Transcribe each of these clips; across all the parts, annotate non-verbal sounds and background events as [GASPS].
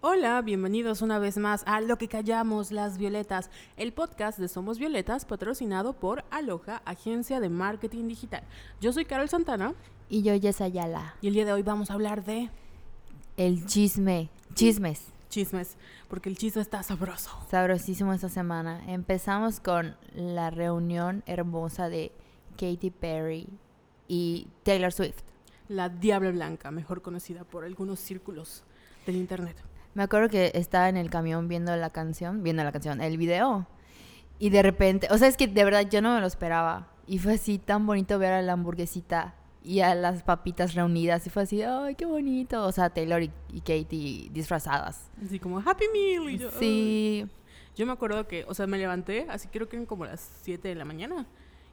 Hola, bienvenidos una vez más a Lo que callamos las violetas, el podcast de Somos Violetas patrocinado por Aloha, agencia de marketing digital. Yo soy Carol Santana Y yo, Jess Ayala. y el día de hoy vamos a hablar de El chisme. Chismes. chismes, porque el chisme está sabroso. Sabrosísimo esta semana. Empezamos con la reunión hermosa de Katy Perry y Taylor Swift. La Diabla Blanca, mejor conocida por algunos círculos del internet. Me acuerdo que estaba en el camión viendo la canción, viendo la canción, el video. Y de repente, o sea, es que de verdad yo no me lo esperaba. Y fue así tan bonito ver a la hamburguesita y a las papitas reunidas. Y fue así, ay, qué bonito. O sea, Taylor y, y Katy disfrazadas. Así como Happy Meal. Y yo, "Ay". Sí, Yo me acuerdo que, o sea, me levanté, así creo que eran como las 7 de la mañana.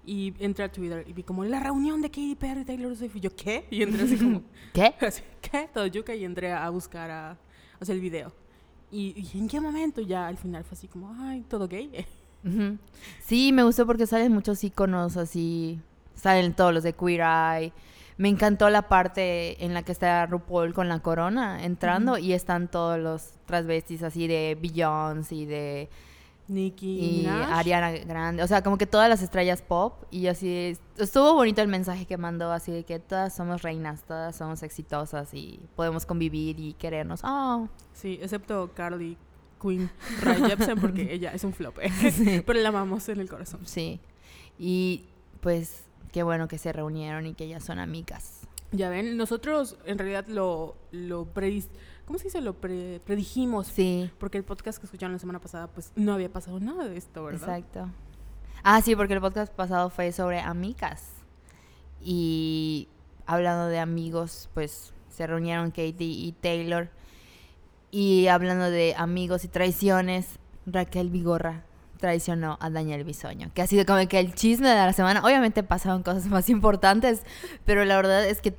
Y entré a Twitter y vi como la reunión de Katy Perry y Taylor Swift. Y yo, ¿qué? Y entré así como, [LAUGHS] ¿qué? [LAUGHS] así, ¿qué? Todo yuca y entré a buscar a, o sea, el video. Y, y en qué momento ya al final fue así como, ay, todo gay. [LAUGHS] Sí, me gustó porque salen muchos iconos así. Salen todos los de Queer Eye. Me encantó la parte en la que está RuPaul con la corona entrando y están todos los transvestis así de Beyoncé y de Nicki y Minaj. Ariana Grande. O sea, como que todas las estrellas pop. Y así estuvo bonito el mensaje que mandó así de que todas somos reinas, todas somos exitosas y podemos convivir y querernos. Oh, Sí, excepto Carly Queen Rae Jepsen porque [LAUGHS] ella es un flop. ¿eh? Sí. Pero la amamos en el corazón. sí. Y pues qué bueno que se reunieron y que ya son amigas. Ya ven, nosotros en realidad lo, lo predis- ¿cómo se dice? Lo pre- predijimos. Sí, Porque el podcast que escucharon la semana pasada, pues no había pasado nada de esto, ¿verdad? exacto. Ah, sí, porque el podcast pasado fue sobre amigas. Y hablando de amigos, pues se reunieron Katie y Taylor. Y hablando de amigos y traiciones, Raquel Vigorra traicionó a Daniel Bisoño. Que ha sido como que el chisme de la semana. Obviamente pasaron cosas más importantes, pero la verdad es que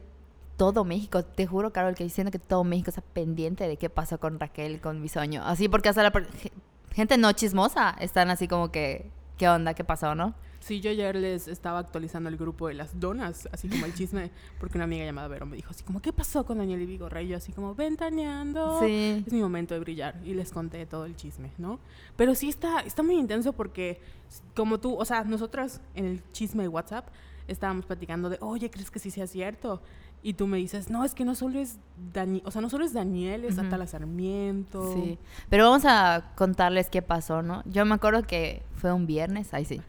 todo México, te juro, Carol, que diciendo que todo México está pendiente de qué pasó con Raquel con Bisoño. Así porque hasta la gente no chismosa están así como que, ¿qué onda? ¿Qué pasó, no? Sí, yo ayer les estaba actualizando el grupo de las donas, así como el chisme, porque una amiga llamada Vero me dijo así como, ¿qué pasó con Daniel y Vigorra? Y yo así como, ventaneando. Sí. Es mi momento de brillar. Y les conté todo el chisme, ¿no? Pero sí está, está muy intenso porque, como tú, o sea, nosotras en el chisme de WhatsApp estábamos platicando de, oye, ¿crees que sí sea cierto? Y tú me dices, no, es que no solo es Dani o sea, no solo es Daniel, es Ujú. Atala Sarmiento. Sí. Pero vamos a contarles qué pasó, ¿no? Yo me acuerdo que fue un viernes, ahí sí.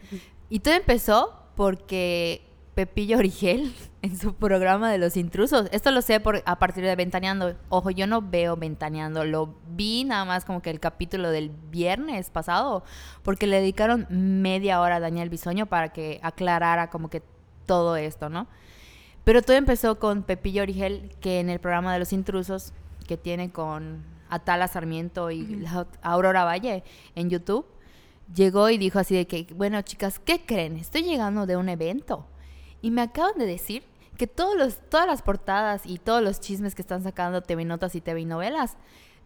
Y todo empezó porque Pepillo Origel, [LAUGHS] en su programa de los intrusos, esto lo sé por, a partir de Ventaneando. Ojo, yo no veo Ventaneando, lo vi nada más como que el capítulo del viernes pasado, porque le dedicaron media hora a Daniel Bisoño para que aclarara como que todo esto, ¿no? Pero todo empezó con Pepillo Origel, que en el programa de los intrusos que tiene con Atala Sarmiento y Aurora Valle en YouTube, llegó y dijo así de que, bueno chicas, ¿qué creen? Estoy llegando de un evento y me acaban de decir que todos los, todas las portadas y todos los chismes que están sacando TV Notas y TV Novelas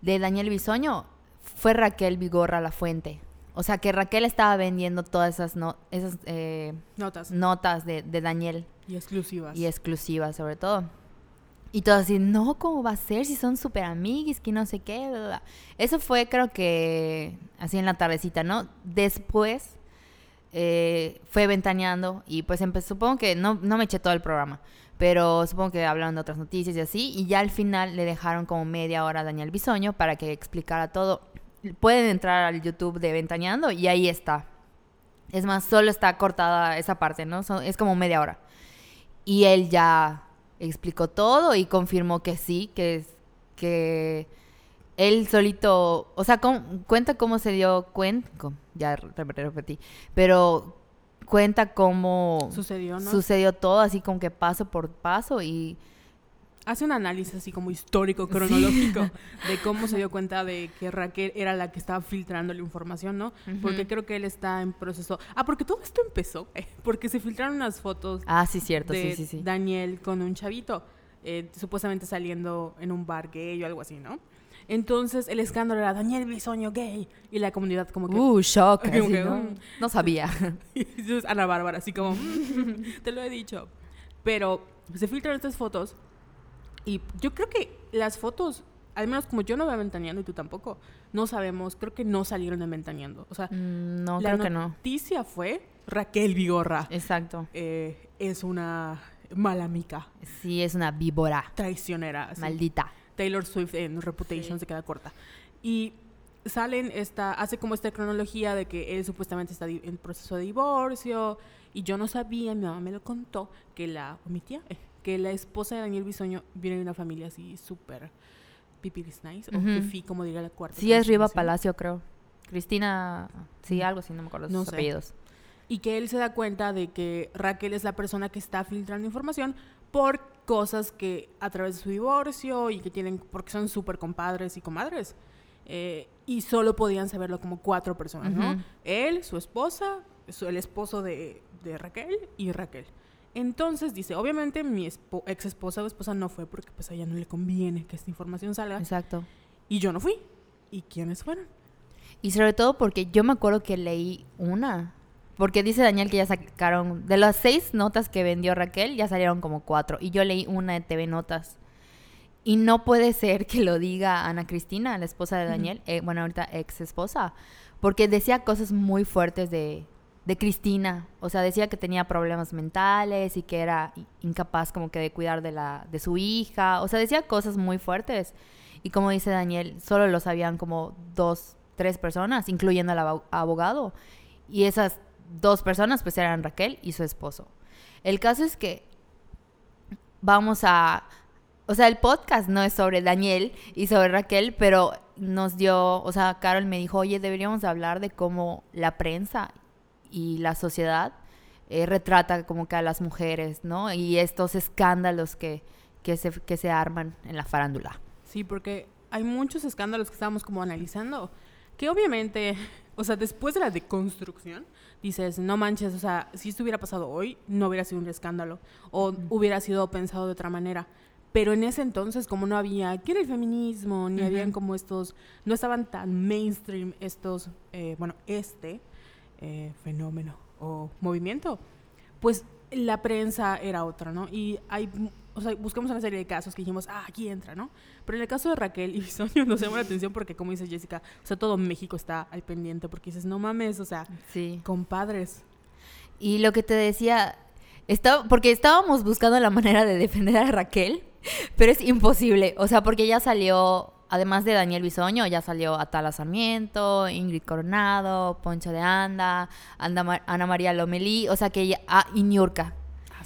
de Daniel Bisoño fue Raquel Vigorra La Fuente. O sea que Raquel estaba vendiendo todas esas, no, esas eh, Notas. notas de, de Daniel Y exclusivas. y exclusivas sobre todo. Y todo así, no, ¿cómo va a ser si son súper amiguis, que no sé qué? bla. Eso fue creo que así en la tardecita, ¿no? Después eh, fue ventaneando y pues supongo que no, no me eché todo el programa, pero supongo que hablaron de otras noticias y así, y ya al final le dejaron como media hora a Daniel Bisoño para que explicara todo. Pueden entrar al YouTube de Ventaneando y ahí está. Es más, solo está cortada esa parte, ¿no? Es como media hora. Y él ya explicó todo y confirmó que sí, que es que él solito, o sea, con- cuenta cómo se dio cuenta, ya re- repetí, pero cuenta cómo Sucedió, ¿no? sucedió todo, así como que paso por paso y Hace un análisis así como histórico, cronológico, [LAUGHS] de cómo se dio cuenta de que Raquel era la que estaba filtrando la información, ¿no? Porque Ujú. creo que él está en proceso. Ah, porque todo esto empezó, eh, porque se filtraron unas fotos ah, sí cierto, de sí, sí, sí. Daniel con un chavito, eh, supuestamente saliendo en un bar gay o algo así, ¿no? Entonces el escándalo era Daniel Bisoño gay y la comunidad como que Uh, shock, [LAUGHS] Como así, que, ¿no? mm. No sabía. [LAUGHS] Y Ana Bárbara, así como, "Mm, te lo he dicho. Pero se filtran estas fotos y yo creo que las fotos al menos como yo no veo Ventaneando y tú tampoco, no sabemos, creo que no salieron de Ventaneando. O sea, Mm, no, la creo que no. noticia fue Raquel Vigorra Exacto. eh, es una mala amiga, Sí, es una víbora. traicionera. así. Maldita. Taylor Swift en Reputation Sí. se queda corta. Y salen esta, hace como esta cronología de que él supuestamente está en proceso de divorcio y yo no sabía, mi mamá me lo contó, que la, mi tía, eh, que la esposa de Daniel Bisoño viene de una familia así súper pipiris nice, o Ujú. fifi, como diría la cuarta. Sí, es Riva. Palacio, creo. Cristina, sí, algo así, no me acuerdo No sus sé. apellidos. Y que él se da cuenta de que Raquel es la persona que está filtrando información por cosas que a través de su divorcio y que tienen, porque son súper compadres y comadres. eh, y solo podían saberlo como cuatro personas, ¿no? Él, su esposa, su- el esposo de, de Raquel y Raquel. Entonces dice, obviamente mi ex esposa o esposa no fue porque pues a ella no le conviene que esta información salga. Exacto. Y yo no fui. ¿Y quiénes fueron? Y sobre todo porque yo me acuerdo que leí una. Porque dice Daniel que ya sacaron, de las seis notas que vendió Raquel, ya salieron como cuatro. Y yo leí una de TV Notas. Y no puede ser que lo diga Ana Cristina, la esposa de Daniel, eh, bueno, ahorita ex esposa, porque decía cosas muy fuertes de, de Cristina. O sea, decía que tenía problemas mentales y que era incapaz como que de cuidar de, la, de su hija. O sea, decía cosas muy fuertes. Y como dice Daniel, solo lo sabían como dos, tres personas, incluyendo al abo- abogado. Y esas dos personas pues eran Raquel y su esposo. El caso es que vamos a... O sea, el podcast no es sobre Daniel y sobre Raquel, pero nos dio, o sea, Carol me dijo, oye, deberíamos de hablar de cómo la prensa y la sociedad eh, retrata como que a las mujeres, ¿no? Y estos escándalos que, que, se, que se arman en la farándula. Sí, porque hay muchos escándalos que estábamos como analizando, que obviamente, [LAUGHS] o sea, después de la deconstrucción, dices, no manches, o sea, si esto hubiera pasado hoy, no hubiera sido un escándalo, o hubiera sido pensado de otra manera. Pero en ese entonces, como no había, ¿qué era el feminismo? Ni habían Ujú. como estos, no estaban tan mainstream estos, eh, bueno, este eh, fenómeno o movimiento, pues la prensa era otra, ¿no? Y hay, o sea, buscamos una serie de casos que dijimos, ah, aquí entra, ¿no? Pero en el caso de Raquel y Bisoño [LAUGHS] nos llama la atención porque, como dice Jessica, o sea, todo México está al pendiente porque dices, no mames, o sea, Sí. compadres. Y lo que te decía, estaba, porque estábamos buscando la manera de defender a Raquel, [LAUGHS] pero es imposible. O sea, porque ya salió, además de Daniel Bisoño, ya salió Atala Sarmiento, Ingrid Coronado, Poncho de Anda, Anda Ana María Lomelí, o sea que ella, ah, y Niurka.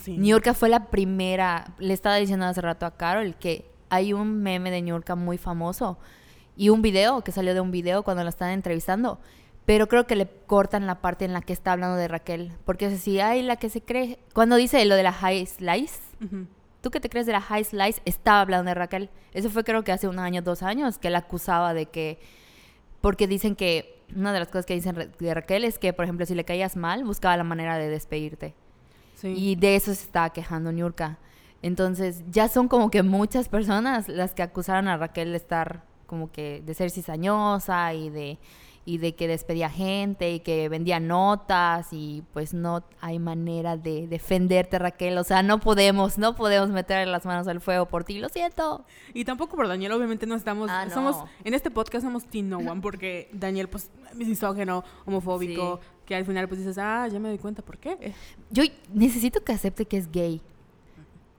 Niurka fue la primera, le estaba diciendo hace rato a Carol que hay un meme de Niurka muy famoso y un video que salió de un video cuando la están entrevistando, pero creo que le cortan la parte en la que está hablando de Raquel, porque es así, ay, la que se cree, cuando dice lo de la high slice, Ujú. Tú que te crees de la high slice, estaba hablando de Raquel. Eso fue creo que hace un año, dos años, que la acusaba de que, porque dicen que una de las cosas que dicen de Raquel es que, por ejemplo, si le caías mal, buscaba la manera de despedirte. Sí. Y de eso se estaba quejando Niurka. Entonces, ya son como que muchas personas las que acusaron a Raquel de estar como que de ser cizañosa y de y de que despedía gente y que vendía notas y pues no hay manera de defenderte Raquel, o sea, no podemos, no podemos meter las manos al fuego por ti, lo siento. Y tampoco por Daniel, obviamente no estamos, Ah, no. somos, en este podcast somos Teen No One porque Daniel pues es misógeno, homofóbico, Sí. que al final pues dices, ah, ya me doy cuenta, ¿por qué? Yo necesito que acepte que es gay.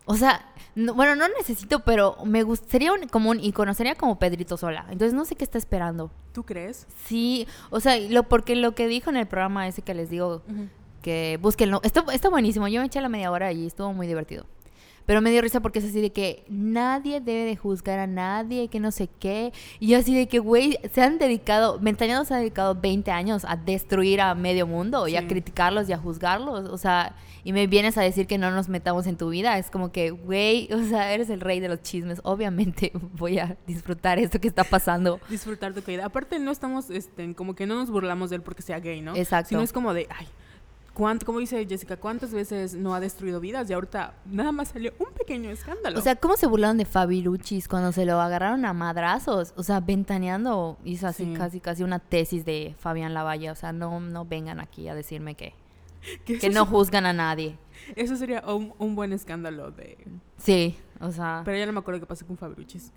O sea, no- bueno, no necesito, pero me gustaría un, como un icono, sería como Pedrito Sola. Entonces no sé qué está esperando. ¿Tú crees? Sí, o sea, lo, porque lo que dijo en el programa ese que les digo, que búsquenlo, está, está buenísimo. Yo me eché la media hora y estuvo muy divertido. Pero me dio risa porque es así de que nadie debe de juzgar a nadie, que no sé qué. Y yo así de que, güey, se han dedicado, Ventaneando se ha dedicado 20 años a destruir a medio mundo y a criticarlos y a juzgarlos. O sea, y me vienes a decir que no nos metamos en tu vida. Es como que, güey, o sea, eres el rey de los chismes. Obviamente [LAUGHS] voy a disfrutar esto que está pasando. [LAUGHS] Disfrutar tu caída. Aparte no estamos, este, como que no nos burlamos de él porque sea gay, ¿no? Exacto. Sino es como de, ay, ¿cuánto, como dice Jessica, cuántas veces no ha destruido vidas y ahorita nada más salió un pequeño escándalo? O sea, ¿cómo se burlaron de Fabiruchis cuando se lo agarraron a madrazos? O sea, ventaneando hizo así Sí. casi casi una tesis de Fabián Lavalle. O sea, no, no vengan aquí a decirme que, [LAUGHS] que no juzgan a nadie. eso sería un, un buen escándalo de... Sí, o sea, Pero ya no me acuerdo qué pasó con Fabruchis.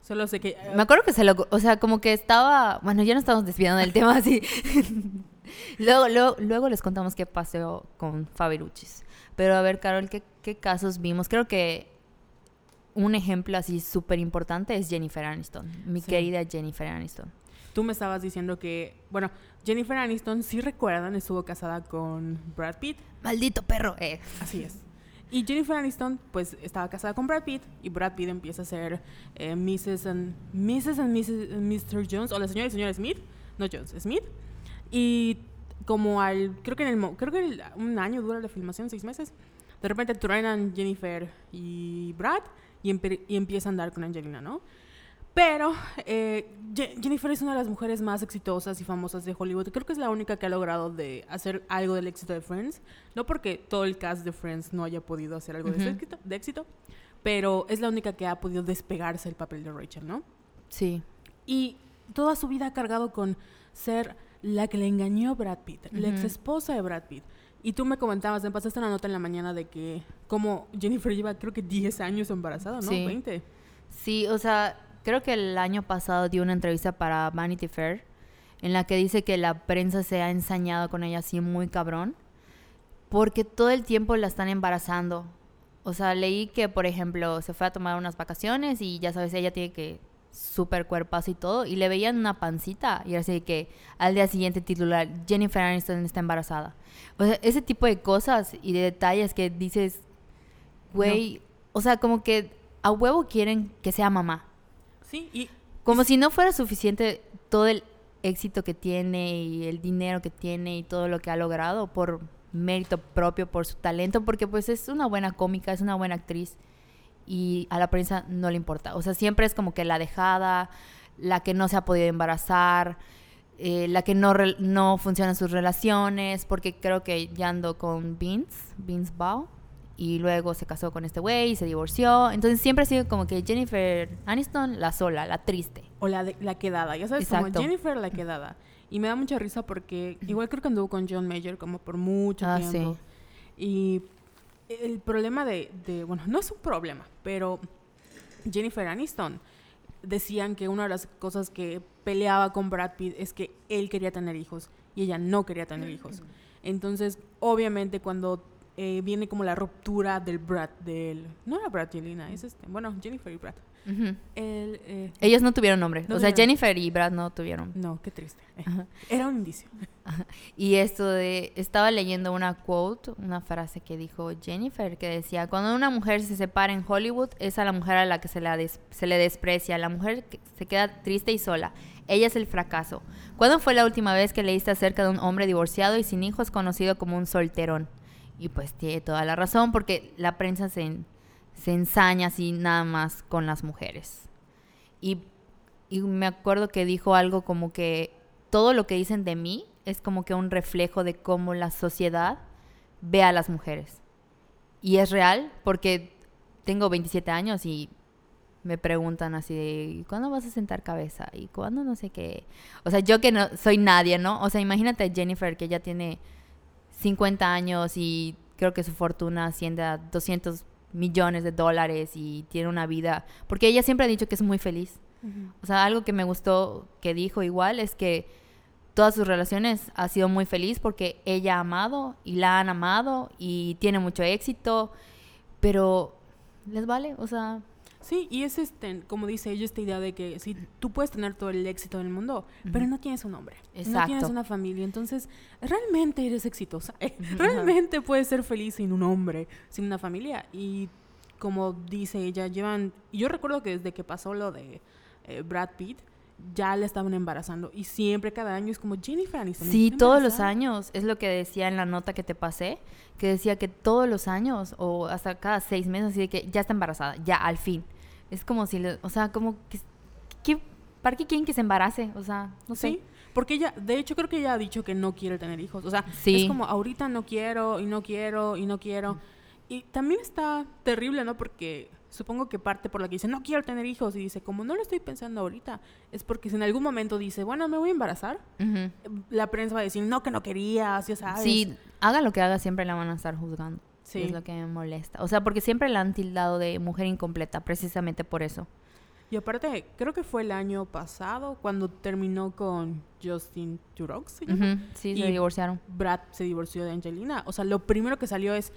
Solo sé que... Me acuerdo que se lo... O sea, como que estaba... Bueno, ya no estamos desviando del tema [LAUGHS] así. Luego, luego, luego les contamos qué pasó con Faberuchis. Pero a ver, Carol, ¿qué, qué casos vimos? Creo que un ejemplo así súper importante es Jennifer Aniston. Mi Sí. querida Jennifer Aniston. Tú me estabas diciendo que, bueno, Jennifer Aniston, si recuerdan, estuvo casada con Brad Pitt. Maldito perro. Eh. Así es. Y Jennifer Aniston, pues, estaba casada con Brad Pitt y Brad Pitt empieza a ser eh, Mrs. and Mrs. and Mrs. and Mr. Jones, o la señora y señora Smith, no Jones, Smith. Y como al, creo que en el, creo que el- un año dura la filmación, seis meses, de repente truenan Jennifer y Brad y, empe- y empieza a andar con Angelina, ¿no? Pero eh, Je- Jennifer es una de las mujeres más exitosas y famosas de Hollywood. Creo que es la única que ha logrado de hacer algo del éxito de Friends. No porque todo el cast de Friends no haya podido hacer algo de, ese Ujú. éxito, de éxito, pero es la única que ha podido despegarse el papel de Rachel, ¿no? Sí. Y toda su vida ha cargado con ser la que le engañó a Brad Pitt, la ex esposa de Brad Pitt. Y tú me comentabas, me pasaste una nota en la mañana de que como Jennifer lleva creo que 10 años embarazada, ¿no? Sí. 20. Sí, o sea, creo que el año pasado dio una entrevista para Vanity Fair en la que dice que la prensa se ha ensañado con ella así muy cabrón porque todo el tiempo la están embarazando. O sea, leí que, por ejemplo, se fue a tomar unas vacaciones y ya sabes, ella tiene que súper cuerpazo y todo, y le veían una pancita y así que al día siguiente titular, Jennifer Aniston está embarazada. O sea, ese tipo de cosas y de detalles que dices, güey, o sea, como que a huevo quieren que sea mamá. Sí, y Como si no fuera suficiente todo el éxito que tiene y el dinero que tiene y todo lo que ha logrado por mérito propio, por su talento, porque pues es una buena cómica, es una buena actriz y a la prensa no le importa. O sea, siempre es como que la dejada, la que no se ha podido embarazar, eh, la que no, re- no funcionan sus relaciones, porque creo que ya ando con Vince, Vince Bao, y luego se casó con este güey y se divorció. Entonces siempre ha sido como que Jennifer Aniston, la sola, la triste. o la, de- la quedada, ya sabes, Exacto. como Jennifer la quedada. Y me da mucha risa porque igual creo que anduvo con John Mayer como por mucho Ah, tiempo. Y el problema de, de, bueno, no es un problema, pero Jennifer Aniston decían que una de las cosas que peleaba con Brad Pitt es que él quería tener hijos y ella no quería tener hijos. Entonces, obviamente cuando eh, viene como la ruptura del Brad, del... No era Brad y Elena, es este, bueno, Jennifer y Brad. El, eh, Ellos no tuvieron nombre. No o sea, tuvieron. Jennifer y Brad no tuvieron. No, qué triste. Eh, Ajá. Era un indicio. Y esto de, estaba leyendo una quote, una frase que dijo Jennifer, que decía, cuando una mujer se separa en Hollywood, es a la mujer a la que se, la des- se le desprecia, la mujer se queda triste y sola. Ella es el fracaso. ¿Cuándo fue la última vez que leíste acerca de un hombre divorciado y sin hijos conocido como un solterón? Y pues tiene toda la razón, porque la prensa se, se ensaña así nada más con las mujeres. Y, y me acuerdo que dijo algo como que todo lo que dicen de mí es como que un reflejo de cómo la sociedad ve a las mujeres. Y es real porque tengo 27 años y me preguntan así de, "¿Y ¿cuándo vas a sentar cabeza? ¿Y cuándo no sé qué? O sea, yo que no soy nadie, ¿no? O sea, imagínate a Jennifer que ya tiene 50 años y creo que su fortuna asciende a 200 millones de dólares y tiene una vida, porque ella siempre ha dicho que es muy feliz. O sea, algo que me gustó que dijo igual es que todas sus relaciones ha sido muy feliz porque ella ha amado y la han amado y tiene mucho éxito, pero les vale, o sea, Sí, y es este, como dice ella, esta idea de que si tú puedes tener todo el éxito del mundo, pero no tienes un hombre, no Exacto. tienes una familia, entonces realmente eres exitosa, [LAUGHS] eh, realmente puedes ser feliz sin un hombre, sin una familia. Y como dice ella, llevan, yo recuerdo que desde que pasó lo de eh, Brad Pitt, ya le estaban embarazando y siempre cada año es como Jennifer Aniston. sí, ¿está todos los embarazada?". años, es lo que decía en la nota que te pasé, que decía que todos los años o hasta cada seis meses, así de que ya está embarazada, ya, al fin. Es como si, le- o sea, como que, ¿qué- ¿para qué quieren que se embarace? O sea, no sé. Sí, porque ella, de hecho creo que ella ha dicho que no quiere tener hijos. O sea, Sí. es como ahorita no quiero y no quiero y no quiero. Y también está terrible, ¿no? Porque supongo que parte por la que dice, no quiero tener hijos. Y dice, como no lo estoy pensando ahorita, es porque si en algún momento dice, bueno, me voy a embarazar, la prensa va a decir, no, que no querías, ya sabes. Sí, haga lo que haga, siempre la van a estar juzgando. Sí. Es lo que me molesta. O sea, porque siempre la han tildado de mujer incompleta, precisamente por eso. Y aparte, creo que fue el año pasado cuando terminó con Justin Turok, ¿se llama? Ujú, Sí, se divorciaron. Brad se divorció de Angelina. O sea, lo primero que salió es,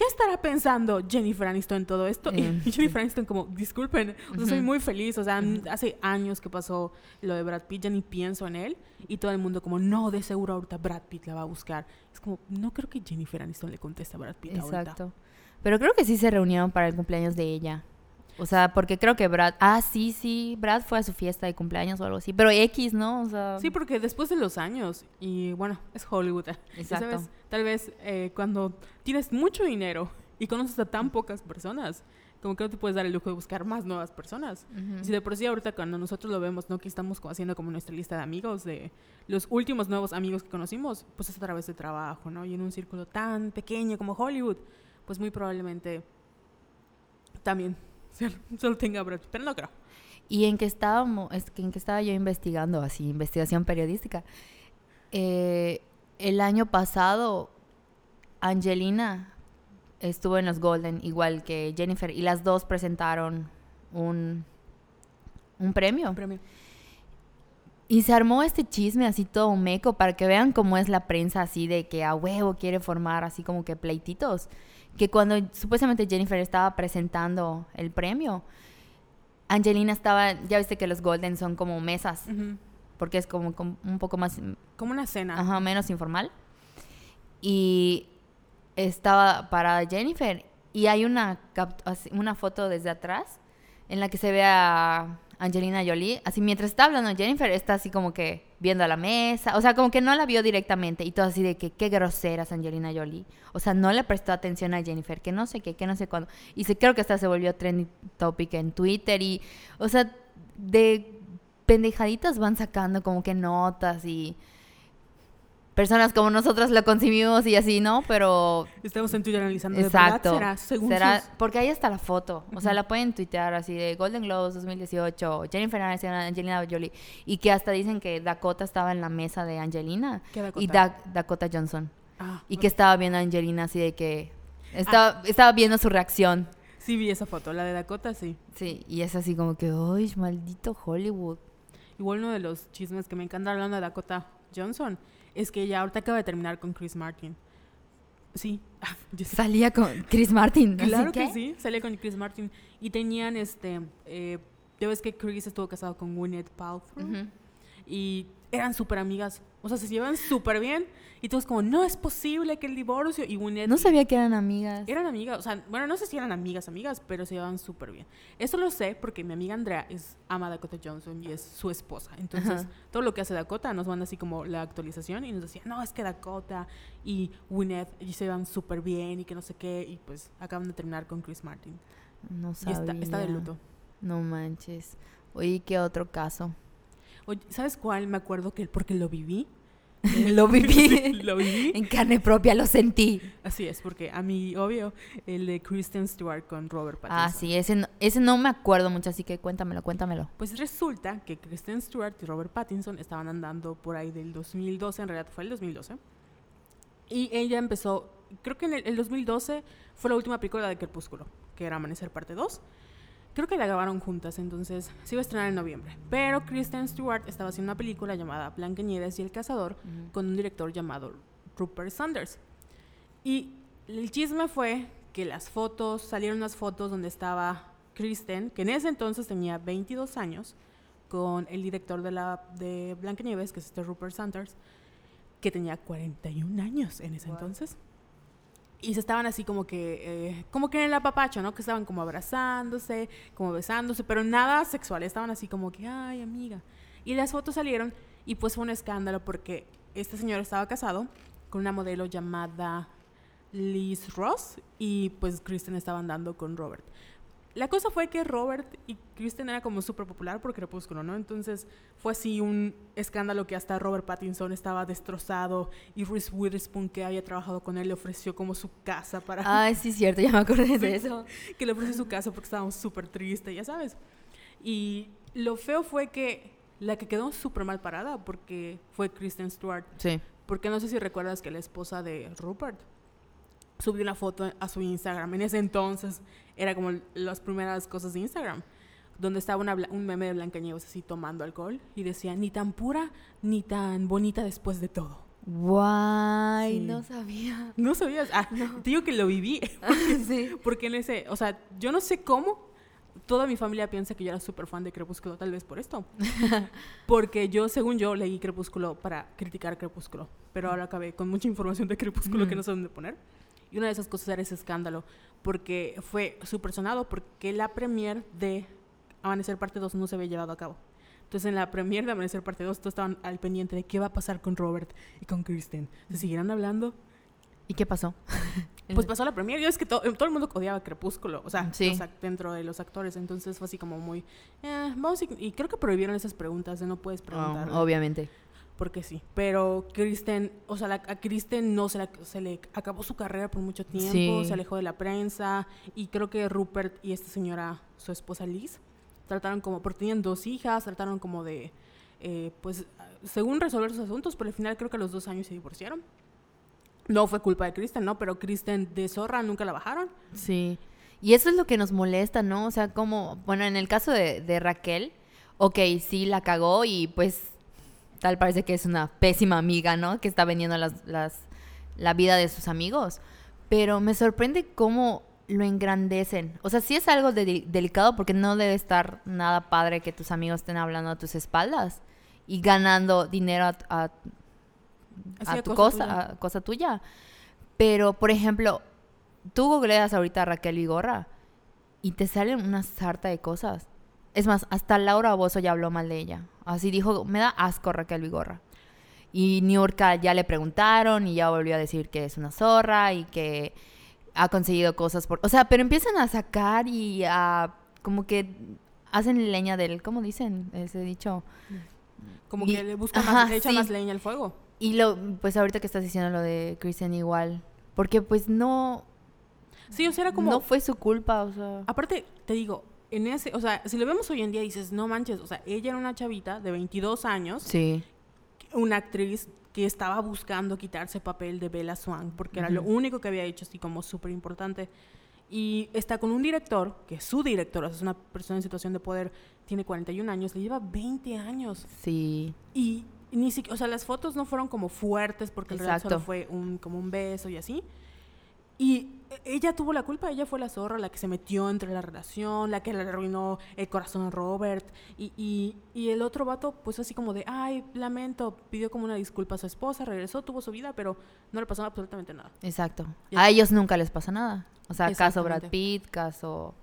¿qué estará pensando Jennifer Aniston en todo esto? Eh, y Jennifer Aniston como, disculpen, o sea, soy muy feliz. O sea, hace años que pasó lo de Brad Pitt, ya ni pienso en él. Y todo el mundo como, no, de seguro ahorita Brad Pitt la va a buscar. Es como, no creo que Jennifer Aniston le conteste a Brad Pitt ahorita. Exacto. Pero creo que sí se reunieron para el cumpleaños de ella. O sea, porque creo que Brad... Ah, sí, sí. Brad fue a su fiesta de cumpleaños o algo así. Pero X, ¿no? O sea... Sí, porque después de los años, y bueno, es Hollywood. [LAUGHS] Exacto. sabes, tal vez eh, cuando tienes mucho dinero y conoces a tan pocas personas, como que no te puedes dar el lujo de buscar más nuevas personas. Ujú. Si de por sí ahorita cuando nosotros lo vemos, ¿no? Que estamos haciendo como nuestra lista de amigos, de los últimos nuevos amigos que conocimos, pues es a través de trabajo, ¿no? Y en un círculo tan pequeño como Hollywood, pues muy probablemente también solo- solo tenga pero no creo. Y en que estábamos, es que en que estaba yo investigando, así, investigación periodística. eh, el año pasado, Angelina estuvo en los Golden, igual que Jennifer, y las dos presentaron un, un premio. Un premio. Y se armó este chisme así todo meco para que vean cómo es la prensa así de que a huevo quiere formar así como que pleititos. Que cuando supuestamente Jennifer estaba presentando el premio, Angelina estaba, ya viste que los Golden son como mesas, porque es como, como un poco más, Como una cena. ajá, menos informal. Y estaba para Jennifer y hay una, una foto desde atrás en la que se ve a Angelina Jolie, así mientras está hablando Jennifer está así como que viendo a la mesa, o sea, como que no la vio directamente y todo así de que qué grosera Angelina Jolie, o sea, no le prestó atención a Jennifer, que no sé qué, que no sé cuándo, y se, creo que hasta se volvió trending topic en Twitter y, o sea, de pendejaditas van sacando como que notas y personas como nosotros lo concibimos y así, ¿no? Pero Estamos en Twitter analizando. ¿de Exacto. verdad será? Según Será- sus- Porque ahí está la foto. O sea, la pueden tuitear así de Golden Globes 2018, Jennifer Aniston, Angelina Jolie. Y que hasta dicen que Dakota estaba en la mesa de Angelina. ¿Qué Dakota? Y Da- Dakota Johnson. Ah, Y que estaba viendo a Angelina así de que... Estaba, estaba viendo su reacción. Sí vi esa foto, la de Dakota, sí. Sí, y es así como que, ¡ay, maldito Hollywood! Igual uno de los chismes que me encanta hablando de Dakota Johnson es que ella ahorita acaba de terminar con Chris Martin. Sí. Ah, [LAUGHS] yo. Salía con Chris Martin. Claro que que- sí, salía con Chris Martin. Y tenían este. Eh, ya ves que Chris estuvo casado con Gwyneth Paltrow. Ujú. Y eran súper amigas. O sea, se llevan súper bien. Y todos como, no es posible que el divorcio. Y Gwyneth. No sabía que eran amigas. Eran amigas, o sea, bueno, no sé si eran amigas, amigas, pero se llevaban súper bien. Eso lo sé porque mi amiga Andrea es ama a Dakota Johnson y es su esposa. Entonces, Ajá. todo lo que hace Dakota nos manda así como la actualización y nos decía, no, es que Dakota y Gwyneth y se llevan súper bien y que no sé qué. Y pues acaban de terminar con Chris Martin. No Y sabía. está, está de luto. No manches. Oye, ¿qué otro caso? Oye, ¿sabes cuál? Me acuerdo que porque lo viví. [LAUGHS] Lo viví. lo viví. en carne propia, lo sentí. Así es, porque a mí, obvio, el de Kristen Stewart con Robert Pattinson. Ah, sí, ese no, ese no me acuerdo mucho, así que cuéntamelo, cuéntamelo. Pues resulta que Kristen Stewart y Robert Pattinson estaban andando por ahí del 2012, en realidad fue el 2012. Y ella empezó, creo que en el, el 2012 fue la última película de Crepúsculo, que era Amanecer parte 2. Creo que la grabaron juntas, entonces se iba a estrenar en noviembre. Pero Kristen Stewart estaba haciendo una película llamada Blancanieves y el Cazador con un director llamado Rupert Sanders. Y el chisme fue que las fotos, salieron unas fotos donde estaba Kristen, que en ese entonces tenía 22 años, con el director de, la, de Blancanieves, que es este Rupert Sanders, que tenía 41 años en ese Wow. entonces. Y se estaban así como que, eh, como que en el apapacho, ¿no? Que estaban como abrazándose, como besándose, pero nada sexual. Estaban así como que, ay, amiga. Y las fotos salieron y pues fue un escándalo porque este señor estaba casado con una modelo llamada Liz Ross y pues Kristen estaba andando con Robert. La cosa fue que Robert y Kristen era como súper popular por Crepúsculo, ¿no? Entonces fue así un escándalo que hasta Robert Pattinson estaba destrozado y Reese Witherspoon, que había trabajado con él, le ofreció como su casa para... [LAUGHS] Ay, sí, cierto, ya me acordé de eso. [LAUGHS] que le ofreció su casa porque estábamos súper tristes, ya sabes. Y lo feo fue que la que quedó súper mal parada porque fue Kristen Stewart. Sí. Porque no sé si recuerdas que la esposa de Rupert subió una foto a su Instagram. En ese entonces era como las primeras cosas de Instagram. donde estaba una un meme de Blancanieves así tomando alcohol y decía, ni tan pura ni tan bonita después de todo. Guay, Sí. no sabía. ¿No sabías? Ah, te digo que lo viví. [LAUGHS] sí. Porque en ese, o sea, yo no sé cómo toda mi familia piensa que yo era súper fan de Crepúsculo, tal vez por esto. [LAUGHS] Porque yo, según yo, leí Crepúsculo para criticar Crepúsculo. Pero ahora acabé con mucha información de Crepúsculo que no sé dónde poner. Y una de esas cosas era ese escándalo. Porque fue súper sonado porque la premier de Amanecer Parte 2 no se había llevado a cabo. Entonces en la premier de Amanecer Parte 2 todos estaban al pendiente de qué va a pasar con Robert y con Kristen. ¿Se seguirán hablando? ¿Y qué pasó? [LAUGHS] Pues pasó la premier. Yo es que to- todo el mundo odiaba Crepúsculo. O sea, Sí. dentro de los actores. Entonces fue así como muy. eh, vamos y creo que prohibieron esas preguntas de no puedes preguntar. Oh, obviamente. Porque sí. Pero Kristen, o sea, la- a Kristen no se, la- se le acabó su carrera por mucho tiempo. Sí. Se alejó de la prensa. Y creo que Rupert y esta señora, su esposa Liz, trataron como. Porque tenían dos hijas, trataron como de. eh, pues, según resolver sus asuntos, pero al final creo que a los dos años se divorciaron. No fue culpa de Kristen, ¿no? Pero Kristen de zorra nunca la bajaron. Sí. Y eso es lo que nos molesta, ¿no? O sea, como, bueno, en el caso de, de Raquel, ok, sí la cagó y pues tal parece que es una pésima amiga, ¿no? Que está vendiendo las, las, la vida de sus amigos. Pero me sorprende cómo lo engrandecen. O sea, sí es algo de- delicado porque no debe estar nada padre que tus amigos estén hablando a tus espaldas y ganando dinero a, tu cosa cosa, tuya. a cosa tuya. Pero, por ejemplo, tú googleas ahorita a Raquel Vigorra y te salen una sarta de cosas. Es más, hasta Laura Bozo ya habló mal de ella. Así dijo, me da asco Raquel Vigorra. Y Niurka ya le preguntaron y ya volvió a decir que es una zorra y que ha conseguido cosas por... O sea, pero empiezan a sacar y a... como que hacen leña del... ¿Cómo dicen ese dicho? Como Y- que le busca ajá, más, le echa sí. más leña al fuego. Y lo, pues ahorita que estás diciendo lo de Kristen igual. Porque pues no, Sí, o sea, era como. no fue su culpa, o sea. Aparte, te digo, en ese. O sea, si lo vemos hoy en día, dices, no manches. O sea, ella era una chavita de 22 años, Sí. una actriz que estaba buscando quitarse papel de Bella Swan, porque era lo único que había hecho, así como súper importante. Y está con un director, que es su director, o sea, es una persona en situación de poder, tiene 41 años, le lleva 20 años. Sí. Y ni siquiera, o sea, las fotos no fueron como fuertes porque realidad solo fue un, como un beso y así. Y ella tuvo la culpa, ella fue la zorra, la que se metió entre la relación, la que le arruinó el corazón a Robert. Y, y, y el otro vato, pues así como de, ay, lamento, pidió como una disculpa a su esposa, regresó, tuvo su vida, pero no le pasó absolutamente nada. Exacto. A ellos nunca les pasa nada. O sea, caso Brad. Pitt, caso...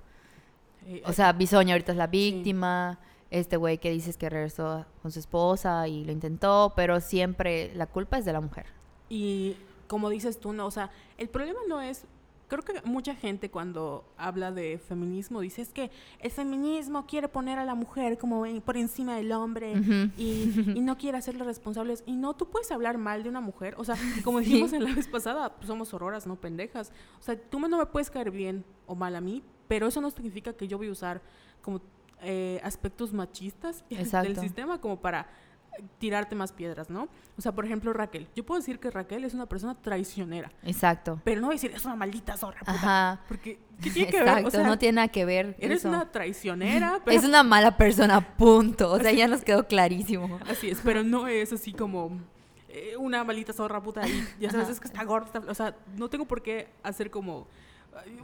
Eh, O sea, Bisoño ahorita es la víctima. Este güey que dices que regresó con su esposa y lo intentó, pero siempre la culpa es de la mujer. Y como dices tú, no, o sea, el problema no es, creo que mucha gente cuando habla de feminismo dice es que el feminismo quiere poner a la mujer como por encima del hombre y, [LAUGHS] y no quiere hacerle responsables. Y no, tú puedes hablar mal de una mujer, o sea, [LAUGHS] como Sí. dijimos en la vez pasada, pues somos auroras, no pendejas. O sea, tú no me puedes caer bien o mal a mí, pero eso no significa que yo voy a usar como eh, aspectos machistas [LAUGHS] del sistema como para tirarte más piedras, ¿no? O sea, por ejemplo, Raquel. Yo puedo decir que Raquel es una persona traicionera, Exacto. pero no decir es una maldita zorra, puta. Ajá. Porque, ¿qué tiene que ver? O sea, no tiene nada que ver. eres eso. una traicionera, [LAUGHS] pero... Es una mala persona, punto. O sea, ya nos quedó clarísimo. Así es, pero no es así como eh, una maldita zorra puta y ya sabes, Ajá. es que está gorda, o sea, no tengo por qué hacer como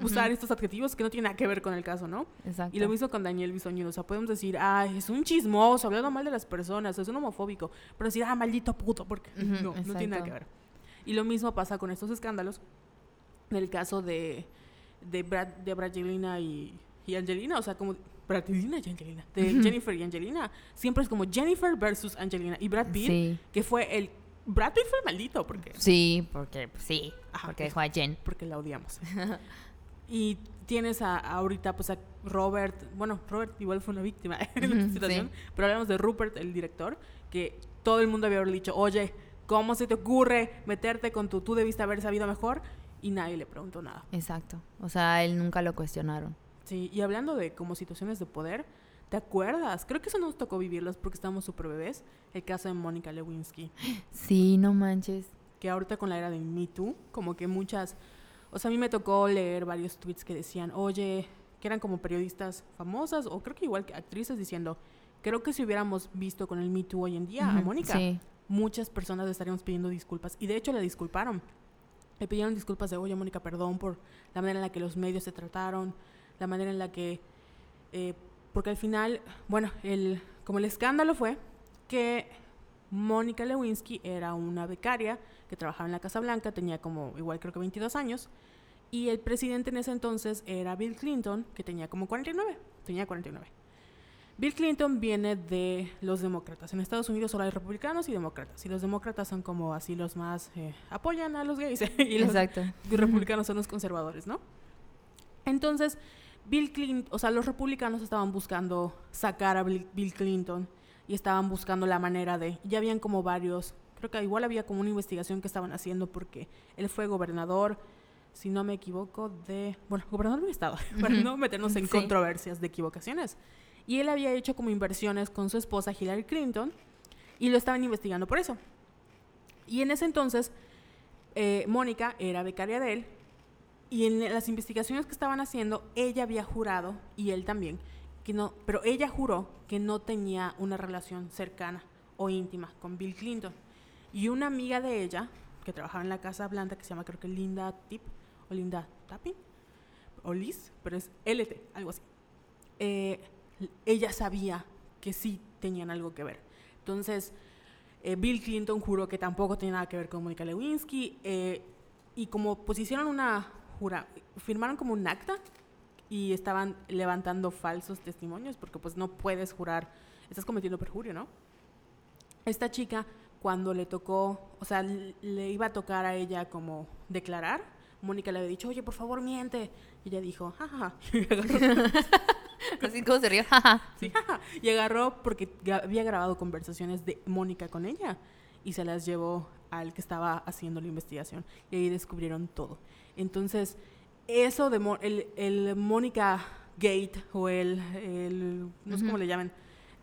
usar estos adjetivos que no tienen nada que ver con el caso, ¿no? Exacto. Y lo mismo con Daniel Bisoño, o sea, podemos decir, ah, es un chismoso, hablando mal de las personas, es un homofóbico, pero decir, ah, maldito puto, porque Ujú, no, no tiene nada exacto. que ver. Y lo mismo pasa con estos escándalos, en el caso de, de Brad, de Brangelina y, y Angelina, o sea, como Brangelina y Angelina, de Jennifer y Angelina, siempre es como Jennifer versus Angelina, y Brad Pitt, Sí. que fue el, Brad Pitt fue maldito, porque, Sí, porque pues, sí. Ajá, porque es- dejó a Jen. porque la odiamos. [LAUGHS] y tienes a, ahorita pues a Robert, bueno, Robert igual fue una víctima [LAUGHS] en esta situación, sí. pero hablamos de Rupert, el director, que todo el mundo había dicho, oye, ¿cómo se te ocurre meterte con tu, tú debiste haber sabido mejor? Y nadie le preguntó nada. Exacto. O sea, él nunca lo cuestionaron. Sí, y hablando de como situaciones de poder, ¿te acuerdas? Creo que eso nos tocó vivirlas porque estábamos súper bebés, el caso de Mónica Lewinsky. [GASPS] Sí, no manches. que ahorita con la era del Me Too, como que muchas, o sea, a mí me tocó leer varios tweets que decían, oye, que eran como periodistas famosas o creo que igual que actrices diciendo, creo que si hubiéramos visto con el Me Too hoy en día a Mónica, Sí. muchas personas le estaríamos pidiendo disculpas. Y de hecho le disculparon. Le pidieron disculpas de, oye, Mónica, perdón por la manera en la que los medios se trataron, la manera en la que... eh, porque al final, bueno, el, como el escándalo fue que Mónica Lewinsky era una becaria que trabajaba en la Casa Blanca, tenía como, igual creo que 22 años, y el presidente en ese entonces era Bill Clinton, que tenía como 49, tenía 49. Bill Clinton viene de los demócratas. En Estados Unidos solo hay republicanos y demócratas. Y los demócratas son como así los más eh, apoyan a los gays. [LAUGHS] y los Exacto. republicanos son los conservadores, ¿no? Entonces, Bill Clinton, o sea, los republicanos estaban buscando sacar a Bill, Bill Clinton y estaban buscando la manera de. Ya habían como varios. Creo que igual había como una investigación que estaban haciendo porque él fue gobernador, si no me equivoco, de. Bueno, gobernador de un estado, [LAUGHS] para Ujú. no meternos en Sí. controversias de equivocaciones. Y él había hecho como inversiones con su esposa Hillary Clinton y lo estaban investigando por eso. Y en ese entonces, eh, Mónica era becaria de él y en las investigaciones que estaban haciendo, ella había jurado, y él también, que no, pero ella juró que no tenía una relación cercana o íntima con Bill Clinton. Y una amiga de ella, que trabajaba en la Casa Blanca, que se llama creo que Linda Tip, o Linda Tapping, o Liz, pero es LT, algo así. Eh, ella sabía que sí tenían algo que ver. Entonces, eh, Bill Clinton juró que tampoco tenía nada que ver con Mónica Lewinsky. eh, y como pues hicieron una jura, firmaron como un acta y estaban levantando falsos testimonios porque pues no puedes jurar, estás cometiendo perjurio, ¿no? Esta chica cuando le tocó, o sea, le iba a tocar a ella como declarar, Mónica le había dicho, oye, por favor, miente. Y ella dijo, jajaja. [LAUGHS] [LAUGHS] Así como se rió. jaja. Sí, jaja. y agarró porque había grabado conversaciones de Mónica con ella y se las llevó al que estaba haciendo la investigación y ahí descubrieron todo. Entonces, eso de Mo- el, el Mónica Gate o el, el- no sé cómo le llaman,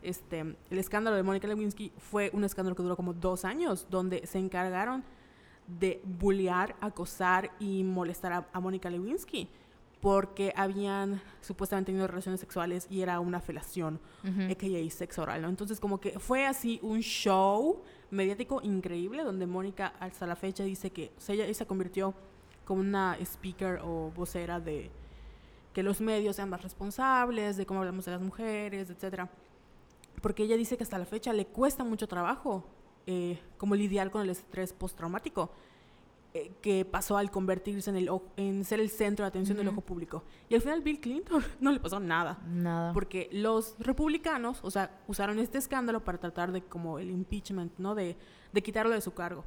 este, el escándalo de Mónica Lewinsky fue un escándalo que duró como dos años, donde se encargaron de bullear, acosar y molestar a, a Mónica Lewinsky porque habían supuestamente tenido relaciones sexuales y era una felación, Ujú. a.k.a. sexo oral, ¿no? Entonces como que fue así un show mediático increíble donde Mónica hasta la fecha dice que o sea, ella, ella se convirtió como una speaker o vocera de que los medios sean más responsables, de cómo hablamos de las mujeres, etcétera. Porque ella dice que hasta la fecha le cuesta mucho trabajo eh, como lidiar con el estrés postraumático eh, que pasó al convertirse en, el, en ser el centro de atención del Ujú. ojo público. Y al final Bill Clinton [LAUGHS] no le pasó nada. Nada. Porque los republicanos, o sea, usaron este escándalo para tratar de como el impeachment, ¿no? De, de quitarlo de su cargo.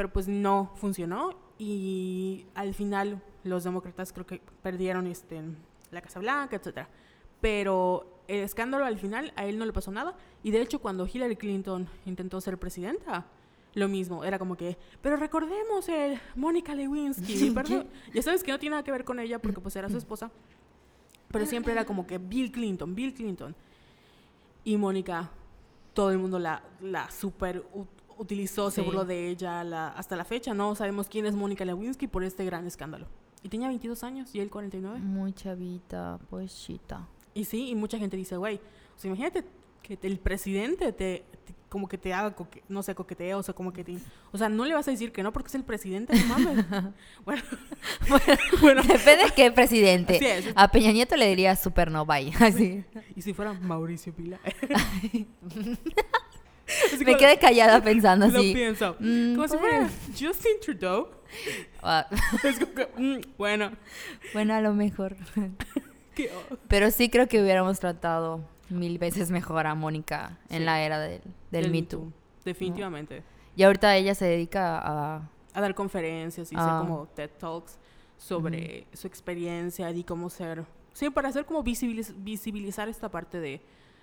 Pero pues no funcionó y al final los demócratas creo que perdieron este, la Casa Blanca, etcétera. Pero el escándalo al final a él no le pasó nada. Y de hecho cuando Hillary Clinton intentó ser presidenta, lo mismo, era como que, pero recordemos el Mónica Lewinsky, [LAUGHS] perdón, ya sabes que no tiene nada que ver con ella porque pues era su esposa, pero siempre era como que Bill Clinton, Bill Clinton. Y Mónica, todo el mundo la, la super utilizó, se Sí. burló de ella la- hasta la fecha. No sabemos quién es Mónica Lewinsky por este gran escándalo. Y tenía 22 años y él 49. Muy chavita, pues chita. Y sí, y mucha gente dice, güey, o sea, imagínate que te- el presidente te, te- como que te haga, coque- no sé, coqueteo, o sea, como que te... O sea, no le vas a decir que no porque es el presidente, no mames. [LAUGHS] bueno, [LAUGHS] bueno, Depende de qué presidente. Así es. A Peña Nieto le diría super no bye. [LAUGHS] Así. y si fuera Mauricio [LAUGHS] Pila. Me quedé callada pensando [LAUGHS] Lo así. pienso. Mm, como si fuera Justin Trudeau. Ah, [LAUGHS] mm, bueno, bueno, a lo mejor. Pero sí creo que hubiéramos tratado mil veces mejor a Mónica en Sí. la era del, del, del Me Too. Too, Definitivamente. Y ahorita ella se dedica a... A dar conferencias y hacer Ah. como TED Talks sobre su experiencia y cómo ser. Sí, para hacer como visibiliz- visibilizar esta parte de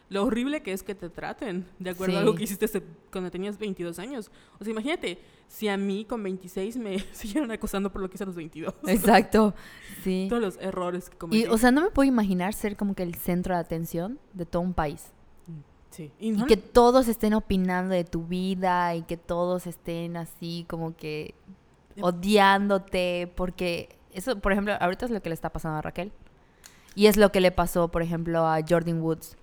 lo horrible que es que te traten, de acuerdo a algo que hiciste cuando tenías 22 años. O sea, imagínate, si a mí con 26 me [LAUGHS] siguieron acosando por lo que hice a los 22. Exacto, sí. [LAUGHS] Todos los errores que cometí. Y, o sea, no me puedo imaginar ser como que el centro de atención de todo un país. sí. Y Y que todos estén opinando de tu vida y que todos estén así como que odiándote porque eso, por ejemplo, ahorita es lo que le está pasando a Raquel. Y es lo que le pasó, por ejemplo, a Jordan Woods.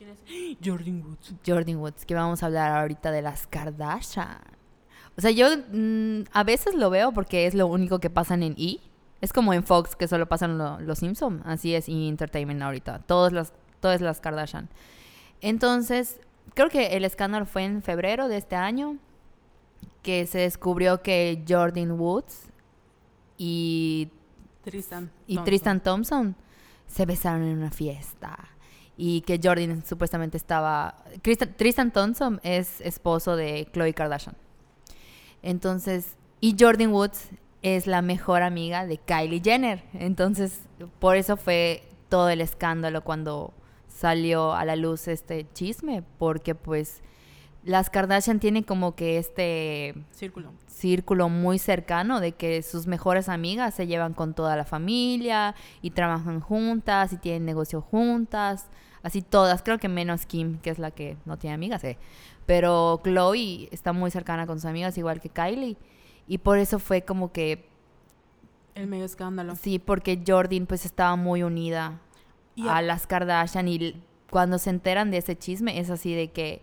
¿Quién es? Jordan Woods. Jordan Woods, que vamos a hablar ahorita de las Kardashian. O sea, yo mm, a veces lo veo porque es lo único que pasan en E. Es como en Fox que solo pasan lo- los Simpsons. Así es E! Entertainment ahorita. Todas las, todas las Kardashian. Entonces, creo que el escándalo fue en febrero de este año. Que se descubrió que Jordan Woods y Tristan. y Thompson. Tristan Thompson se besaron en una fiesta. Y que Jordan supuestamente estaba... Tristan, Thompson es esposo de Khloe Kardashian. Entonces, y Jordan Woods es la mejor amiga de Kylie Jenner. Entonces, por eso fue todo el escándalo cuando salió a la luz este chisme. Porque pues las Kardashian tienen como que este Círculo. círculo muy cercano de que sus mejores amigas se llevan con toda la familia y trabajan juntas y tienen negocio juntas, así todas, creo que menos Kim, que es la que no tiene amigas, eh. pero Chloe está muy cercana con sus amigas igual que Kylie y por eso fue como que El medio escándalo. sí, porque Jordan pues estaba muy unida Y a a- las Kardashian y cuando se enteran de ese chisme es así de que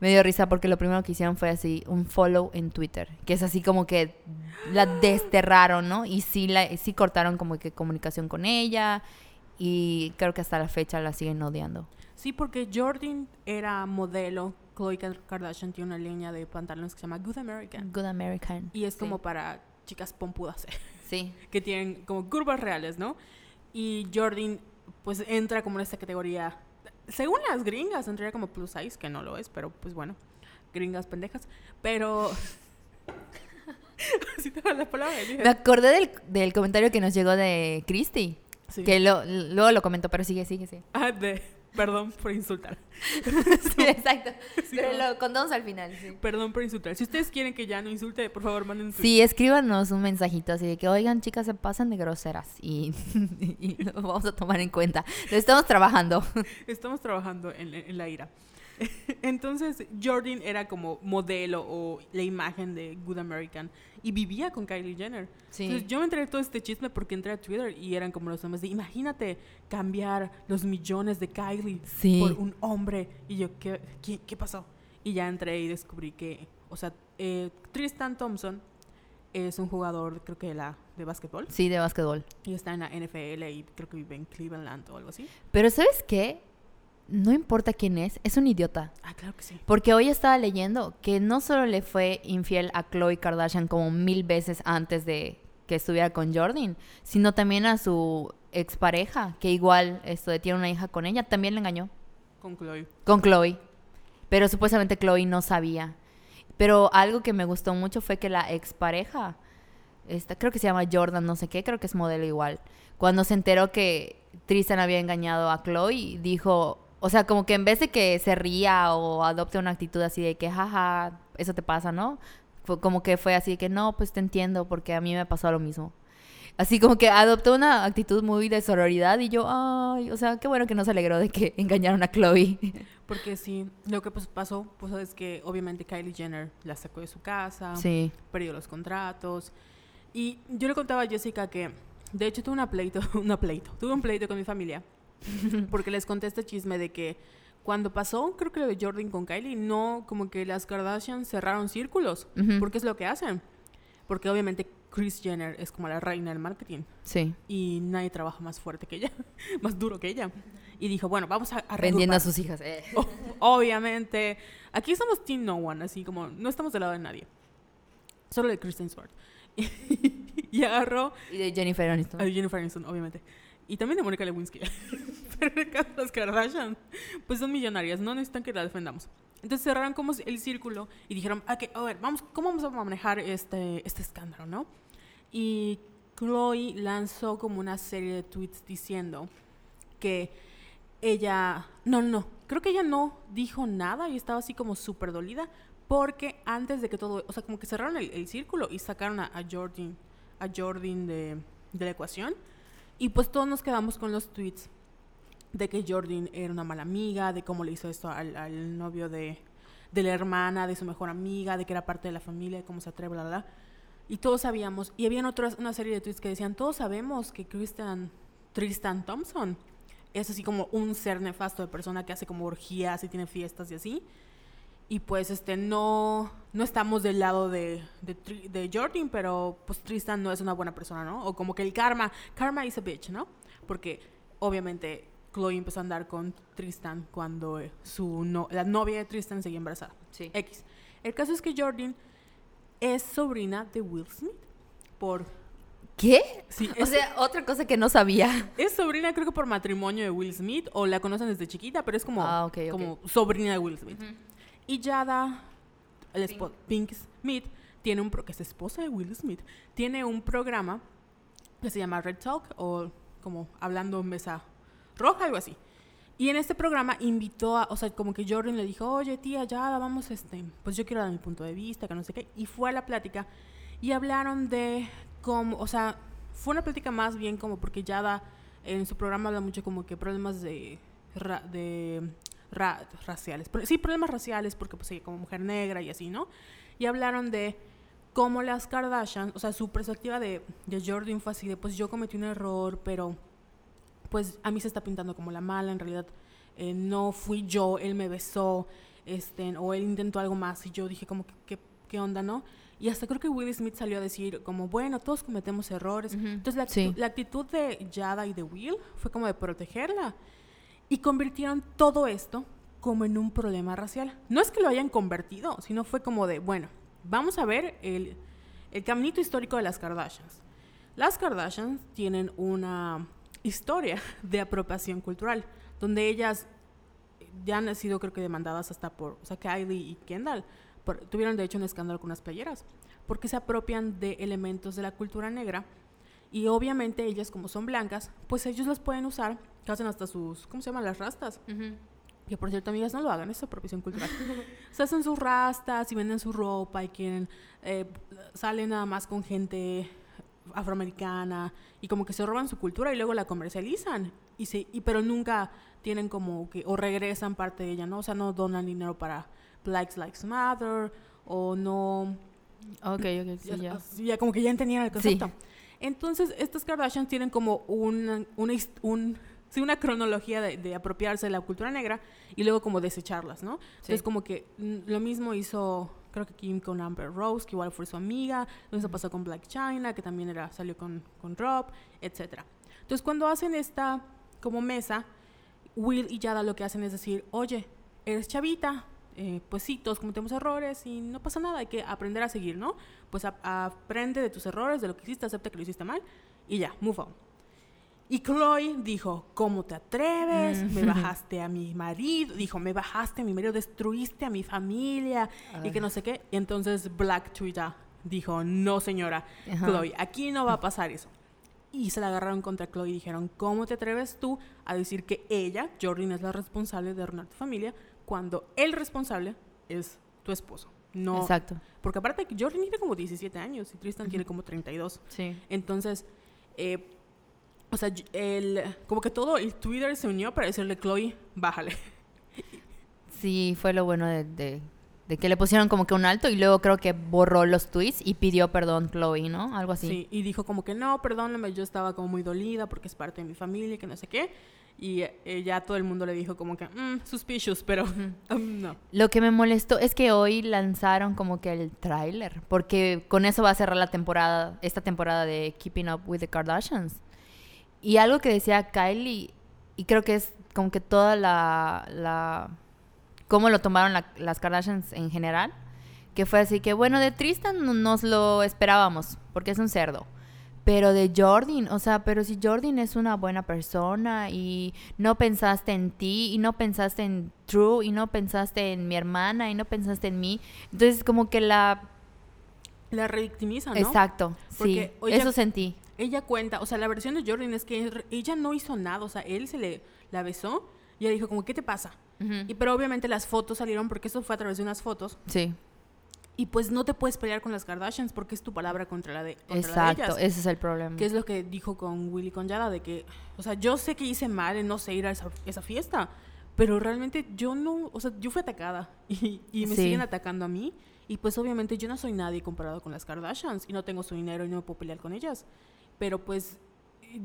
me dio risa porque lo primero que hicieron fue así un follow en Twitter, que es así como que la desterraron, ¿no? Y sí la sí cortaron como que comunicación con ella y creo que hasta la fecha la siguen odiando. Sí, porque Jordan era modelo. Khloe Kar- Kardashian tiene una línea de pantalones que se llama Good American. Good American. Y es Sí. como para chicas pompudas, Sí. [LAUGHS] que tienen como curvas reales, ¿no? Y Jordan, pues entra como en esta categoría. Según las gringas, entraría como plus size, que no lo es, pero pues bueno, gringas pendejas. Pero. [LAUGHS] Así te la palabra, dije. Me acordé del, del comentario que nos llegó de Christy, Sí. que lo- luego lo comentó, pero sigue, sigue, sí. Ah, de. Perdón por insultar. [LAUGHS] sí, exacto. Sí, pero no. lo contamos al final, sí. Perdón por insultar. Si ustedes quieren que ya no insulte, por favor, manden su Sí, escríbanos un mensajito así de que, oigan, chicas, se pasan de groseras y, [LAUGHS] y lo vamos a tomar en cuenta. Lo estamos trabajando. [LAUGHS] Estamos trabajando en, en la ira. Entonces, Jordan era como modelo o la imagen de Good American y vivía con Kylie Jenner. Entonces, yo me enteré de todo este chisme porque entré a Twitter y eran como los hombres de, imagínate cambiar los millones de Kylie Sí. por un hombre. Y yo, ¿qué, qué, qué pasó? Y ya entré y descubrí que, o sea, eh, Tristan Thompson es un jugador, creo que de, la, de básquetbol. Sí, de básquetbol. Y está en la NFL y creo que vive en Cleveland o algo así. Pero ¿sabes qué? No importa quién es, es un idiota. Ah, claro que sí. Porque hoy estaba leyendo que no solo le fue infiel a Khloe Kardashian como mil veces antes de que estuviera con Jordan, sino también a su expareja, que igual esto de tiene una hija con ella, también le engañó. Con Chloe. Con Chloe. Pero supuestamente Chloe no sabía. Pero algo que me gustó mucho fue que la expareja, esta, creo que se llama Jordan, no sé qué, creo que es modelo igual. Cuando se enteró que Tristan había engañado a Chloe, dijo, o sea, como que en vez de que se ría o adopte una actitud así de que, jaja, eso te pasa, ¿no? Fue como que fue así de que, no, pues te entiendo, porque a mí me pasó lo mismo. Así como que adoptó una actitud muy de sororidad y yo, ay, o sea, qué bueno que no se alegró de que [LAUGHS] engañaron a Chloe. [LAUGHS] Porque sí, lo que pues, pasó pues, es que obviamente Kylie Jenner la sacó de su casa, Sí. perdió los contratos. Y yo le contaba a Jessica que, de hecho, tuve una pleito, [LAUGHS] una pleito, tuve un pleito con mi familia. [LAUGHS] porque les conté este chisme de que cuando pasó, creo que lo de Jordan con Kylie, no, como que las Kardashian cerraron círculos. Ujú. Porque es lo que hacen. Porque obviamente Kris Jenner es como la reina del marketing. Sí. Y nadie trabaja más fuerte que ella, [LAUGHS] más duro que ella. Y dijo, bueno, vamos a, a Vendiendo a sus hijas. eh. O- obviamente. Aquí somos Team No One, así como no estamos del lado de nadie. Solo de Kristen Stewart. [LAUGHS] y agarró Y de Jennifer Aniston. a Jennifer Aniston, obviamente. Y también de Mónica Lewinsky. [LAUGHS] Pero en el caso de las Kardashian, pues son millonarias, no necesitan que la defendamos. Entonces cerraron como el círculo y dijeron, "Ok, a ver, vamos, ¿cómo vamos a manejar este, este escándalo, no? Y Chloe lanzó como una serie de tweets diciendo que ella, no, no, creo que ella no dijo nada y estaba así como súper dolida porque antes de que todo, o sea, como que cerraron el, el círculo y sacaron a, a Jordan, a Jordan de, de la ecuación y pues todos nos quedamos con los tweets de que Jordan era una mala amiga, de cómo le hizo esto al, novio de, de la hermana, de su mejor amiga, de que era parte de la familia, de cómo se atreve, bla, bla. Y todos sabíamos, y habían otras, una serie de tweets que decían, todos sabemos que Christian Tristan Thompson es así como un ser nefasto de persona que hace como orgías y tiene fiestas y así. Y pues este no, no estamos del lado de, de, de, Jordan, pero pues Tristan no es una buena persona, ¿no? O como que el karma, karma is a bitch, ¿no? Porque obviamente Chloe empezó a andar con Tristan cuando su no, la novia de Tristan seguía embarazada. Sí. X. El caso es que Jordan es sobrina de Will Smith por ¿Qué? Sí, [LAUGHS] o sea, otra cosa que no sabía. es sobrina creo que por matrimonio de Will Smith o la conocen desde chiquita, pero es como, Ah, como sobrina de Will Smith. Y Jada, el Pink. espo- Pink Smith, tiene un pro- que es esposa de Will Smith, tiene un programa que se llama Red Talk o como hablando en mesa roja, algo así. Y en este programa invitó a, o sea, como que Jordan le dijo, oye tía, Jada, vamos, este, pues yo quiero dar mi punto de vista, que no sé qué. Y fue a la plática y hablaron de cómo, o sea, fue una plática más bien como porque Yada en su programa habla mucho como que problemas de ra- raciales. Sí, problemas raciales porque pues ella como mujer negra y así, ¿no? Y hablaron de cómo las Kardashian, o sea, su perspectiva de, de Jordan fue así de, pues yo cometí un error, pero pues a mí se está pintando como la mala, en realidad eh, no fui yo, él me besó, este, o él intentó algo más y yo dije como, ¿qué, qué onda, no? Y hasta creo que Will Smith salió a decir como, bueno, todos cometemos errores. Ujú, Entonces la, sí. la actitud de Yada y de Will fue como de protegerla. Y convirtieron todo esto como en un problema racial. No es que lo hayan convertido, sino fue como de, bueno, vamos a ver el, el caminito histórico de las Kardashians. Las Kardashians tienen una historia [LAUGHS] de apropiación cultural, donde ellas ya han sido creo que demandadas hasta por, o sea, Kylie y Kendall, por- tuvieron de hecho un escándalo con unas playeras, porque se apropian de elementos de la cultura negra y obviamente ellas como son blancas, pues ellos las pueden usar, que hacen hasta sus, ¿cómo se llaman? Las rastas. Que por cierto, amigas, no lo hagan, es apropiación cultural. [LAUGHS] se hacen sus rastas y venden su ropa y quieren, eh, salen nada más con gente afroamericana y como que se roban su cultura y luego la comercializan. Y se, y, pero nunca tienen como que, o regresan parte de ella, ¿no? O sea, no donan dinero para Black Lives Matter o no Ok, ok, sí, ya, ya. como que ya entendían el Sí. concepto. Entonces, estas Kardashian tienen como his- un- sí, una cronología de, de apropiarse de la cultura negra y luego como desecharlas, ¿no? Entonces, como que mm, lo mismo hizo, creo que Kim con Amber Rose, que igual fue su amiga, lo mismo pasó con Black China, que también era, salió con, con Rob, etc. Entonces, cuando hacen esta como mesa, Will y Yada lo que hacen es decir, oye, eres chavita, eh, pues sí, todos cometemos errores y no pasa nada, hay que aprender a seguir, ¿no? Pues a- aprende de tus errores, de lo que hiciste, acepta que lo hiciste mal y ya, move on. Y Chloe dijo, ¿cómo te atreves? Me Mm. [LAUGHS] bajaste a mi marido, dijo, me bajaste a mi marido, destruiste a mi familia y que no sé qué. Y entonces Black Twitter dijo, no señora, Ajá. Chloe, aquí no va a pasar eso. Y se la agarraron contra Chloe y dijeron, ¿cómo te atreves tú a decir que ella, Jordan, es la responsable de arruinar tu familia cuando el responsable es tu esposo? No, Exacto. porque aparte Jordan tiene como 17 años y Tristan tiene como 32. Sí. Entonces, eh, o sea, el, como que todo el Twitter se unió para decirle, Chloe, bájale. Sí, fue lo bueno de, de- de que le pusieron como que un alto y luego creo que borró los tweets y pidió perdón Chloe, ¿no? Algo así. Sí, y dijo como que no, perdóname, yo estaba como muy dolida porque es parte de mi familia y que no sé qué. Y eh, ya todo el mundo le dijo como que, mm, suspicious, pero um, [LAUGHS] no. Lo que me molestó es que hoy lanzaron como que el tráiler, porque con eso va a cerrar la temporada, esta temporada de Keeping Up with the Kardashians. Y algo que decía Kylie, y creo que es como que toda la, la cómo lo tomaron la- las Kardashians en general, que fue así que bueno, de Tristan no- nos lo esperábamos, porque es un cerdo. Pero de Jordan, o sea, pero si Jordan es una buena persona y no pensaste en ti y no pensaste en True y no pensaste en mi hermana y no pensaste en mí, entonces como que la... La revictimiza, ¿no? Exacto, Porque, sí, oye, eso sentí. Ella cuenta, o sea, la versión de Jordan es que ella no hizo nada, o sea, él se le la besó y ella dijo como, ¿qué te pasa? Y pero obviamente las fotos salieron porque eso fue a través de unas fotos Sí, y pues no te puedes pelear con las Kardashians porque es tu palabra contra la de contra la de exacto, ellas. ese es el problema. Que es lo que dijo con Willy con Yada, de que, o sea, yo sé que hice mal en no sé ir a esa, esa fiesta, pero realmente yo no, o sea, yo fui atacada [LAUGHS] y, y me Sí. siguen atacando a mí. Y pues obviamente yo no soy nadie comparado con las Kardashians y no tengo su dinero y no me puedo pelear con ellas. Pero pues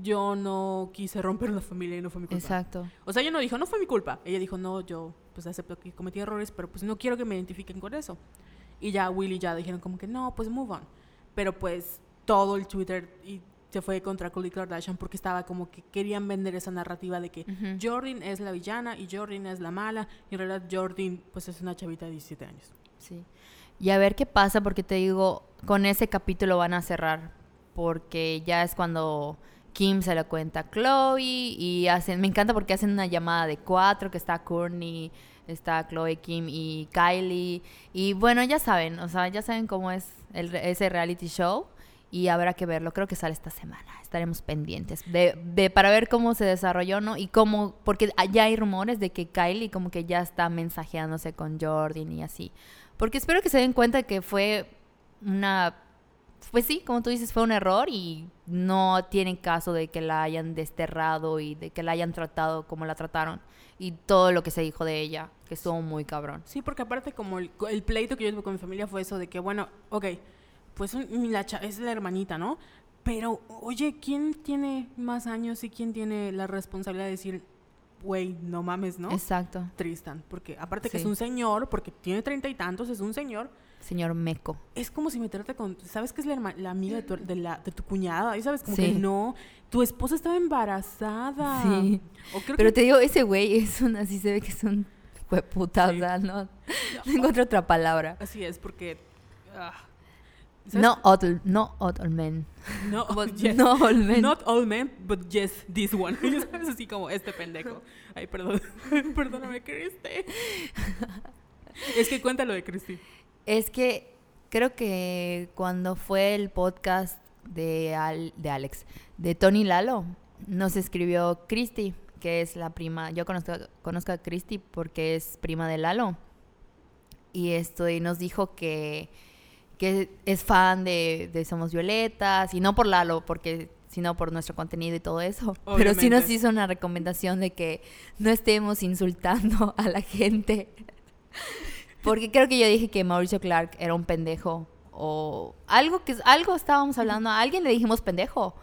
yo no quise romper la familia y no fue mi culpa. Exacto. O sea, ella no dijo, no fue mi culpa. Ella dijo, no, yo pues acepto que cometí errores, pero pues no quiero que me identifiquen con eso. Y ya Willy ya dijeron como que no, pues move on. Pero pues todo el Twitter y se fue contra Khloe Kardashian porque estaba como que querían vender esa narrativa de que Ujú. Jordan es la villana y Jordan es la mala y en realidad Jordan pues es una chavita de 17 años. Sí. Y a ver qué pasa, porque te digo, con ese capítulo van a cerrar, porque ya es cuando Kim se lo cuenta a Chloe y hacen, me encanta porque hacen una llamada de cuatro, que está Courtney, está Chloe, Kim y Kylie, y bueno, ya saben, o sea, ya saben cómo es ese reality show. Y habrá que verlo, creo que sale esta semana. Estaremos pendientes de, de- para ver cómo se desarrolló, ¿no? Y cómo, porque ya hay rumores de que Kylie como que ya está mensajeándose con Jordan y así. Porque espero que se den cuenta que fue una, pues sí, como tú dices, fue un error y no tienen caso de que la hayan desterrado y de que la hayan tratado como la trataron. Y todo lo que se dijo de ella, que estuvo muy cabrón. Sí, porque aparte como el, el pleito que yo tuve con mi familia fue eso de que, bueno, ok, pues la es la hermanita, ¿no? Pero, oye, ¿quién tiene más años y quién tiene la responsabilidad de decir, güey, no mames, ¿no? Exacto. Tristan, porque aparte que es un señor, porque tiene treinta y tantos, es un señor, Señor Meco. es como si meterte con, ¿sabes que es la, herma- la amiga de tu, de, la, de tu cuñada? Y sabes, como que Sí. no, tu esposa estaba embarazada. Sí. O creo Pero que- te digo, ese güey es un, así se ve que es un hueputa, Sí. o sea, no, no encuentro otra palabra. Así es, porque... ah. No all, no all men. no, [LAUGHS] Como, yes. No all men. Not all men, but yes, this one. [LAUGHS] Sabes así como este pendejo. Ay, perdón. [LAUGHS] Perdóname, Cristi. es que cuéntalo de Cristi. Es que creo que cuando fue el podcast de, Al- de Alex, de Tony Lalo, nos escribió Christy, que es la prima. Yo conozco, conozco a Christy porque es prima de Lalo. Y esto, y nos dijo que, que es fan de, de Somos Violetas, y no por Lalo, porque sino por nuestro contenido y todo eso. [LAUGHS] Pero sí nos hizo una recomendación de que no estemos insultando a la gente. Porque creo que yo dije que Mauricio Clark era un pendejo. O algo que algo estábamos hablando. A alguien le dijimos pendejo.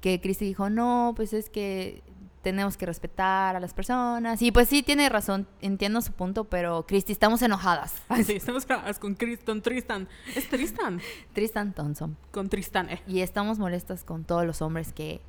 Que Cristi dijo, no, pues es que tenemos que respetar a las personas. Y pues sí, tiene razón. Entiendo su punto, pero Cristi, estamos enojadas. [LAUGHS] Sí, estamos grabadas con, con Tristan. Es Tristan. Tristan Thompson. Con Tristan, eh. Y estamos molestas con todos los hombres que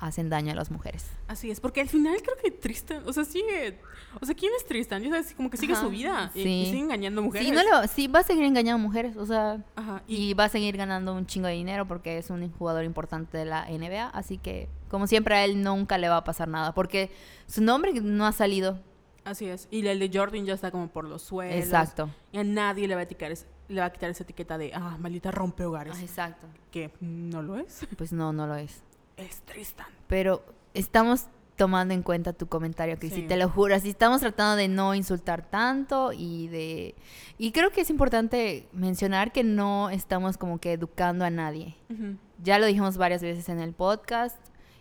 hacen daño a las mujeres. Así es, porque al final creo que Tristan, o sea, sigue. O sea, ¿quién es Tristan? Ya sabes, como que sigue Ajá, su vida y, sí. y sigue engañando mujeres. Sí, no sí, va a seguir engañando mujeres. O sea, Ajá, y, y, va a seguir ganando un chingo de dinero porque es un jugador importante de la NBA. Así que, como siempre, a él nunca le va a pasar nada porque su nombre no ha salido. así es. Y el de Jordan ya está como por los suelos. Exacto. Y a nadie le va a, es- le va a quitar esa etiqueta de, ah, maldita rompe hogares. Ah, Exacto. Que no lo es. Pues no, no lo es. Es Tristan. Pero estamos tomando en cuenta tu comentario, Cristi, Sí. te lo juro. Así estamos tratando de no insultar tanto y de... Y creo que es importante mencionar que no estamos como que educando a nadie. Ujú. Ya lo dijimos varias veces en el podcast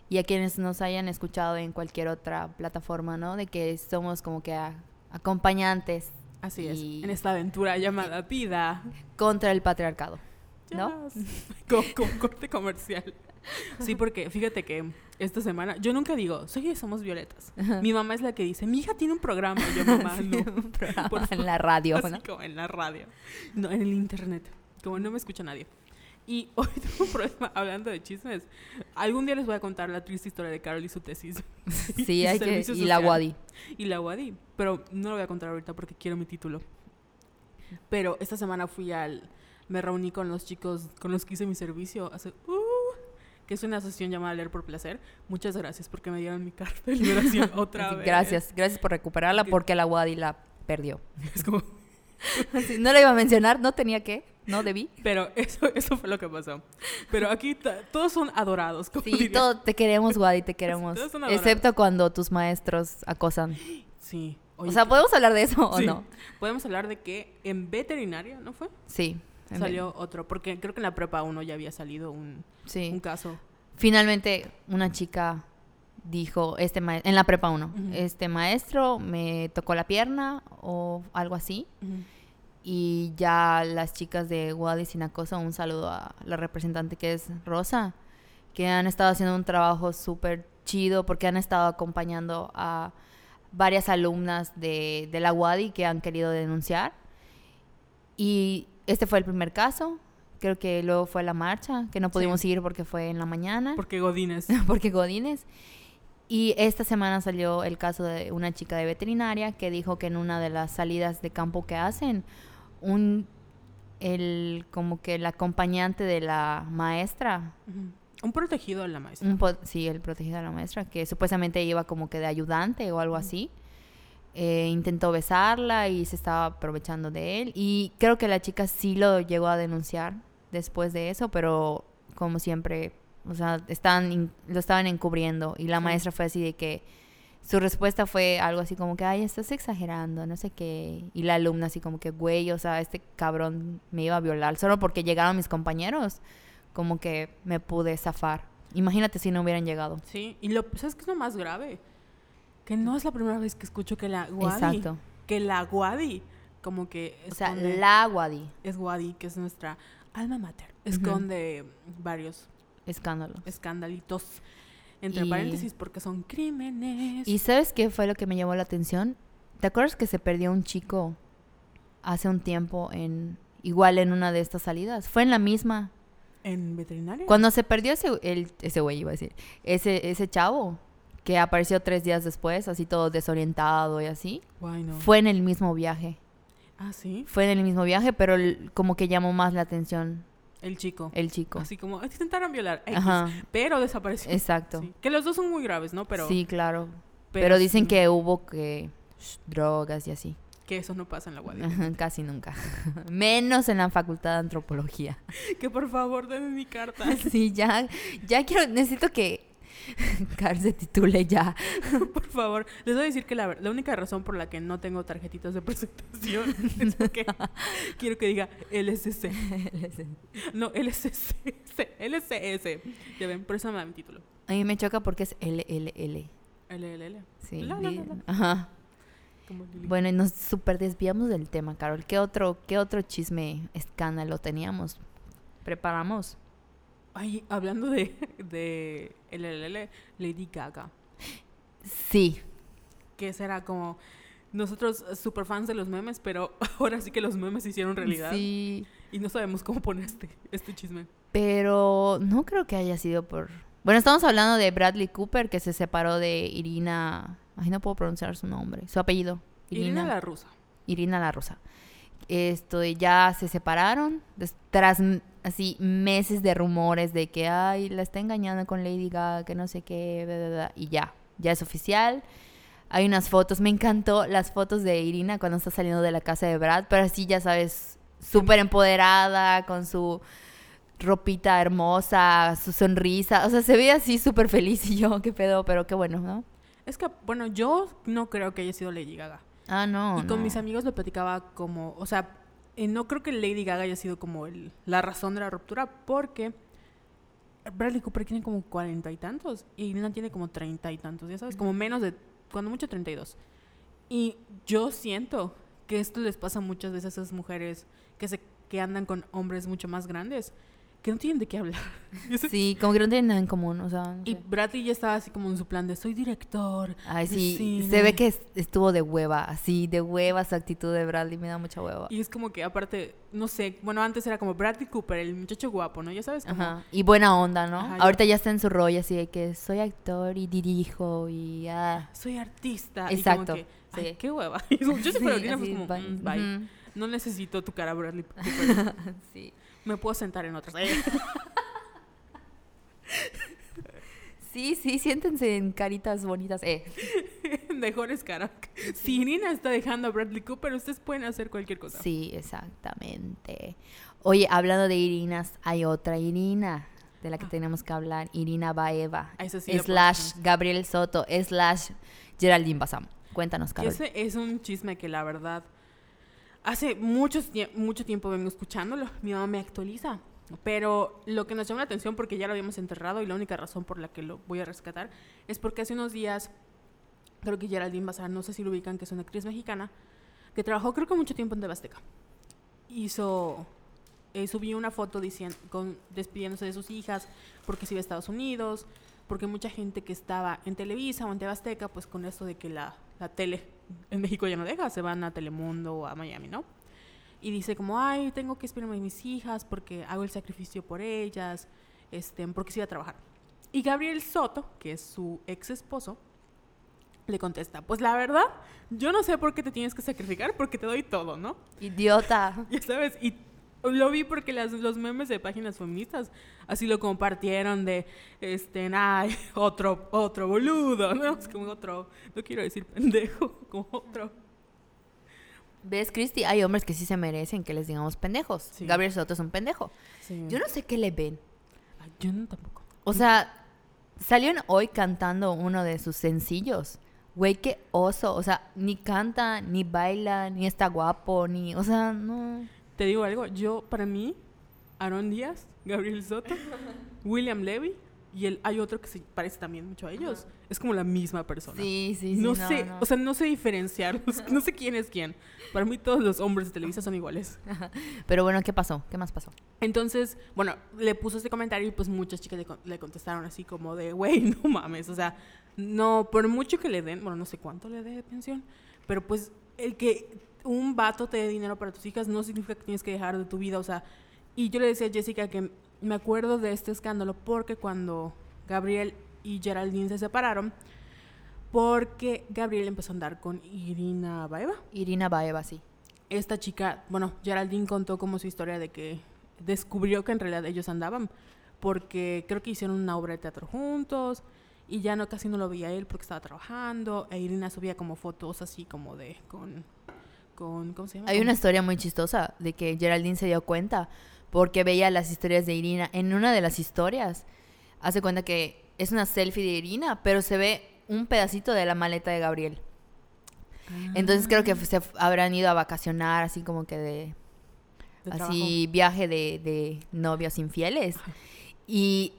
y a quienes nos hayan escuchado en cualquier otra plataforma, ¿no? De que somos como que a- acompañantes Así es. En esta aventura llamada vida. contra el patriarcado, ¿no? Yes. [LAUGHS] Con, con corte comercial. Sí, porque fíjate que esta semana, yo nunca digo, soy de Somos Violetas. Mi mamá es la que dice, mi hija tiene un programa. Y yo, mamá, [LAUGHS] no. Un programa Por en la radio, Así ¿no? como en la radio. No, en el internet. Como no me escucha nadie. Y [LAUGHS] hoy tengo un problema hablando de chismes. Algún día les voy a contar la triste historia de Carol y su tesis. [LAUGHS] Sí, hay que... Y la. Wadi. Y la Wadi. Pero no lo voy a contar ahorita porque quiero mi título. Pero esta semana fui al... Me reuní con los chicos con los que hice mi servicio hace... uh, que es una asociación llamada Leer por Placer. Muchas gracias porque me dieron mi carta de liberación [LAUGHS] otra vez. Gracias, gracias por recuperarla Que- porque la Wadi la perdió. [LAUGHS] Es como... [LAUGHS] Sí, no la iba a mencionar, no tenía que, no debí. Pero eso, eso fue lo que pasó. Pero aquí todos son adorados. Como Sí, diría. todo, te queremos, Wadi, te queremos. Todos son adorados. Excepto cuando tus maestros acosan. Sí. O Oye, sea, ¿podemos hablar de eso o sí. no? Podemos hablar de que en veterinaria, ¿no fue? Sí. Salió otro. Porque creo que en la prepa uno ya había salido un, Sí. un caso. Finalmente, una chica dijo, este ma- en la prepa 1, Ujú. este maestro me tocó la pierna o algo así. Y ya las chicas de Wadi Sin Acoso, un saludo a la representante que es Rosa, que han estado haciendo un trabajo súper chido porque han estado acompañando a varias alumnas de, de la UADI que han querido denunciar. Y este fue el primer caso. Creo que luego fue la marcha, que no pudimos Sí. ir porque fue en la mañana, Porque Godines. [LAUGHS] porque Godines. Y esta semana salió el caso de una chica de veterinaria que dijo que en una de las salidas de campo que hacen, un el como que el acompañante de la maestra. Un protegido de la maestra. un po- sí, el protegido de la maestra, que supuestamente iba como que de ayudante o algo así, eh, intentó besarla y se estaba aprovechando de él. Y creo que la chica sí lo llegó a denunciar después de eso, pero como siempre, o sea, estaban lo estaban encubriendo y la Sí. maestra fue así de que su respuesta fue algo así como que, ay, estás exagerando, no sé qué. Y la alumna así como que, güey, o sea, este cabrón me iba a violar solo porque llegaron mis compañeros, como que me pude zafar. Imagínate si no hubieran llegado. Sí, y lo, ¿sabes qué es lo más grave? Que no es la primera vez que escucho que la Wadi, Exacto. que la Wadi, como que O sea, la Wadi. es Wadi, que es nuestra alma mater, esconde varios Escándalo. escandalitos, entre Y- paréntesis, porque son crímenes. ¿Y sabes qué fue lo que me llamó la atención? ¿Te acuerdas que se perdió un chico hace un tiempo en igual en una de estas salidas? Fue en la misma. ¿En veterinaria? Cuando se perdió ese el, ese güey iba a decir, ese ese chavo que apareció tres días después, así todo desorientado y así, Guay, no. fue en el mismo viaje. Ah, sí, Fue en el mismo viaje, pero el- como que llamó más la atención el chico. el chico. Así como, "Ay, intentaron violar, X", Ajá, pero desapareció. exacto. Sí. Que los dos son muy graves, ¿no? Pero, sí, claro. Pero, dicen sí, que hubo que sh, drogas y así. que eso no pasa en la. Ajá, Casi nunca. [LAUGHS] Menos en la facultad de antropología. [LAUGHS] que por favor denme mi carta. [LAUGHS] Sí, ya, ya quiero, necesito que [LAUGHS] Carl se titule ya. [LAUGHS] Por favor, les voy a decir que la, la única razón por la que no tengo tarjetitas de presentación [LAUGHS] es porque quiero que diga LSC. No, LSC. LCS. Ya ven, por eso me da mi título. A mí me choca porque es LLL. LLL. Sí. La, la. Ajá. Bueno, y nos super desviamos del tema, Carol. ¿Qué otro, qué otro chisme, escándalo teníamos? ¿Preparamos? Ay, hablando de, de LLL, Lady Gaga. Sí. Que será como nosotros super fans de los memes, pero [LAUGHS] ahora sí que los memes se hicieron realidad. Sí. Y no sabemos cómo poner este, este chisme. Pero no creo que haya sido por... Bueno, estamos hablando de Bradley Cooper, que se separó de Irina... Ay, no puedo pronunciar su nombre, su apellido. Irina la rusa. Irina la Rosa. Esto, ya se separaron tras así meses de rumores de que, ay, la está engañando con Lady Gaga, que no sé qué, bla, bla, bla", y ya, ya es oficial. Hay unas fotos, me encantó las fotos de Irina cuando está saliendo de la casa de Brad, pero así ya sabes, súper empoderada, con su ropita hermosa, su sonrisa, o sea, se ve así súper feliz y yo, [LAUGHS] qué pedo, pero qué bueno, ¿no? Es que, bueno, yo no creo que haya sido Lady Gaga. Ah, no. y con no. mis amigos lo platicaba como, o sea, eh, no creo que Lady Gaga haya sido como el, la razón de la ruptura, porque Bradley Cooper tiene como cuarenta y tantos y Irina tiene como treinta y tantos, ya sabes, como menos de, cuando mucho treinta y dos. Y yo siento que esto les pasa muchas veces a esas mujeres que se que andan con hombres mucho más grandes, que no tienen de qué hablar. [LAUGHS] Sí, como que no tienen nada en común, o sea. no Y. Bradley ya estaba así como en su plan de soy director. Ay, sí, cine". se ve que es- estuvo de hueva, así, de hueva su actitud de Bradley, me da mucha hueva. Y es como que aparte, no sé, bueno, antes era como Bradley Cooper, el muchacho guapo, ¿no? Ya sabes, como... Ajá. Y buena onda, ¿no? Ajá, Ahorita ya está en su rollo así de que soy actor y dirijo y ah. Soy artista. Exacto, Y como que, ay, sí. qué hueva. [LAUGHS] Yo si fuera Sí, pues como, bye. "Mm, bye. No necesito tu cara, Bradley [LAUGHS] Cooper. Sí. Me puedo sentar en otras. [LAUGHS] Sí, sí, siéntense en caritas bonitas. Eh. [LAUGHS] Mejores caras. Si Irina está dejando a Bradley Cooper, ustedes pueden hacer cualquier cosa. Sí, exactamente. Oye, hablando de Irinas, hay otra Irina de la que Ah. tenemos que hablar, Irina Baeva, Ah, sí la slash Gabriel Soto, slash Geraldine Bazam. Cuéntanos, Carol. ese es un chisme que la verdad hace mucho, mucho tiempo vengo escuchándolo. Mi mamá me actualiza. Pero lo que nos llamó la atención, porque ya lo habíamos enterrado y la única razón por la que lo voy a rescatar, es porque hace unos días, creo que Geraldine Bazar, no sé si lo ubican, que es una actriz mexicana, que trabajó creo que mucho tiempo en Devasteca. Hizo eh, subió una foto diciendo, con, despidiéndose de sus hijas porque se iba a Estados Unidos, porque mucha gente que estaba en Televisa o en Tebasteca, pues con esto de que la, la tele en México ya no deja, se van a Telemundo o a Miami, ¿no? Y dice como, ay, tengo que esperarme a mis hijas porque hago el sacrificio por ellas, este, porque se iba a trabajar. Y Gabriel Soto, que es su ex esposo, le contesta, pues la verdad, yo no sé por qué te tienes que sacrificar porque te doy todo, ¿no? Idiota. [LAUGHS] Ya sabes, y lo vi porque las, los memes de páginas feministas así lo compartieron de, este, ay, [LAUGHS] otro, otro boludo, [LAUGHS] ¿no? Es como otro, no quiero decir pendejo, [LAUGHS] como otro. ¿Ves, Cristi? Hay hombres que sí se merecen que les digamos pendejos. Sí. Gabriel Soto es un pendejo. Sí. Yo no sé qué le ven. Ay, yo no tampoco. O sea, salieron hoy cantando uno de sus sencillos. Güey, qué oso. O sea, ni canta, ni baila, ni está guapo, ni... O sea, no... Te digo algo, yo, para mí, Aaron Díaz, Gabriel Soto, [LAUGHS] William Levy, y el, hay otro que se parece también mucho a ellos. Es como la misma persona. Sí, sí, sí. no, sé, no. o sea, no sé diferenciarlos, [LAUGHS] no sé quién es quién. Para mí todos los hombres de Televisa son iguales. [LAUGHS] Pero bueno, ¿qué pasó? ¿Qué más pasó? Entonces, bueno, le puso este comentario y pues muchas chicas le contestaron así como de, güey, no mames, o sea, no, por mucho que le den, bueno, no sé cuánto le dé de pensión, pero pues el que un vato te dé dinero para tus hijas no significa que tienes que dejar de tu vida, o sea, y yo le decía a Jessica que me acuerdo de este escándalo porque cuando Gabriel y Geraldine se separaron, porque Gabriel empezó a andar con Irina Baeva Irina Baeva, sí. esta chica, bueno, Geraldine contó como su historia de que descubrió que en realidad ellos andaban porque creo que hicieron una obra de teatro juntos y ya no casi no lo veía él porque estaba trabajando e Irina subía como fotos así como de con con ¿cómo se llama? Hay una historia muy chistosa de que Geraldine se dio cuenta porque veía las historias de Irina. En una de las historias, hace cuenta que es una selfie de Irina, pero se ve un pedacito de la maleta de Gabriel. Entonces creo que se habrán ido a vacacionar, así como que de... de así viaje de, de novios infieles. Y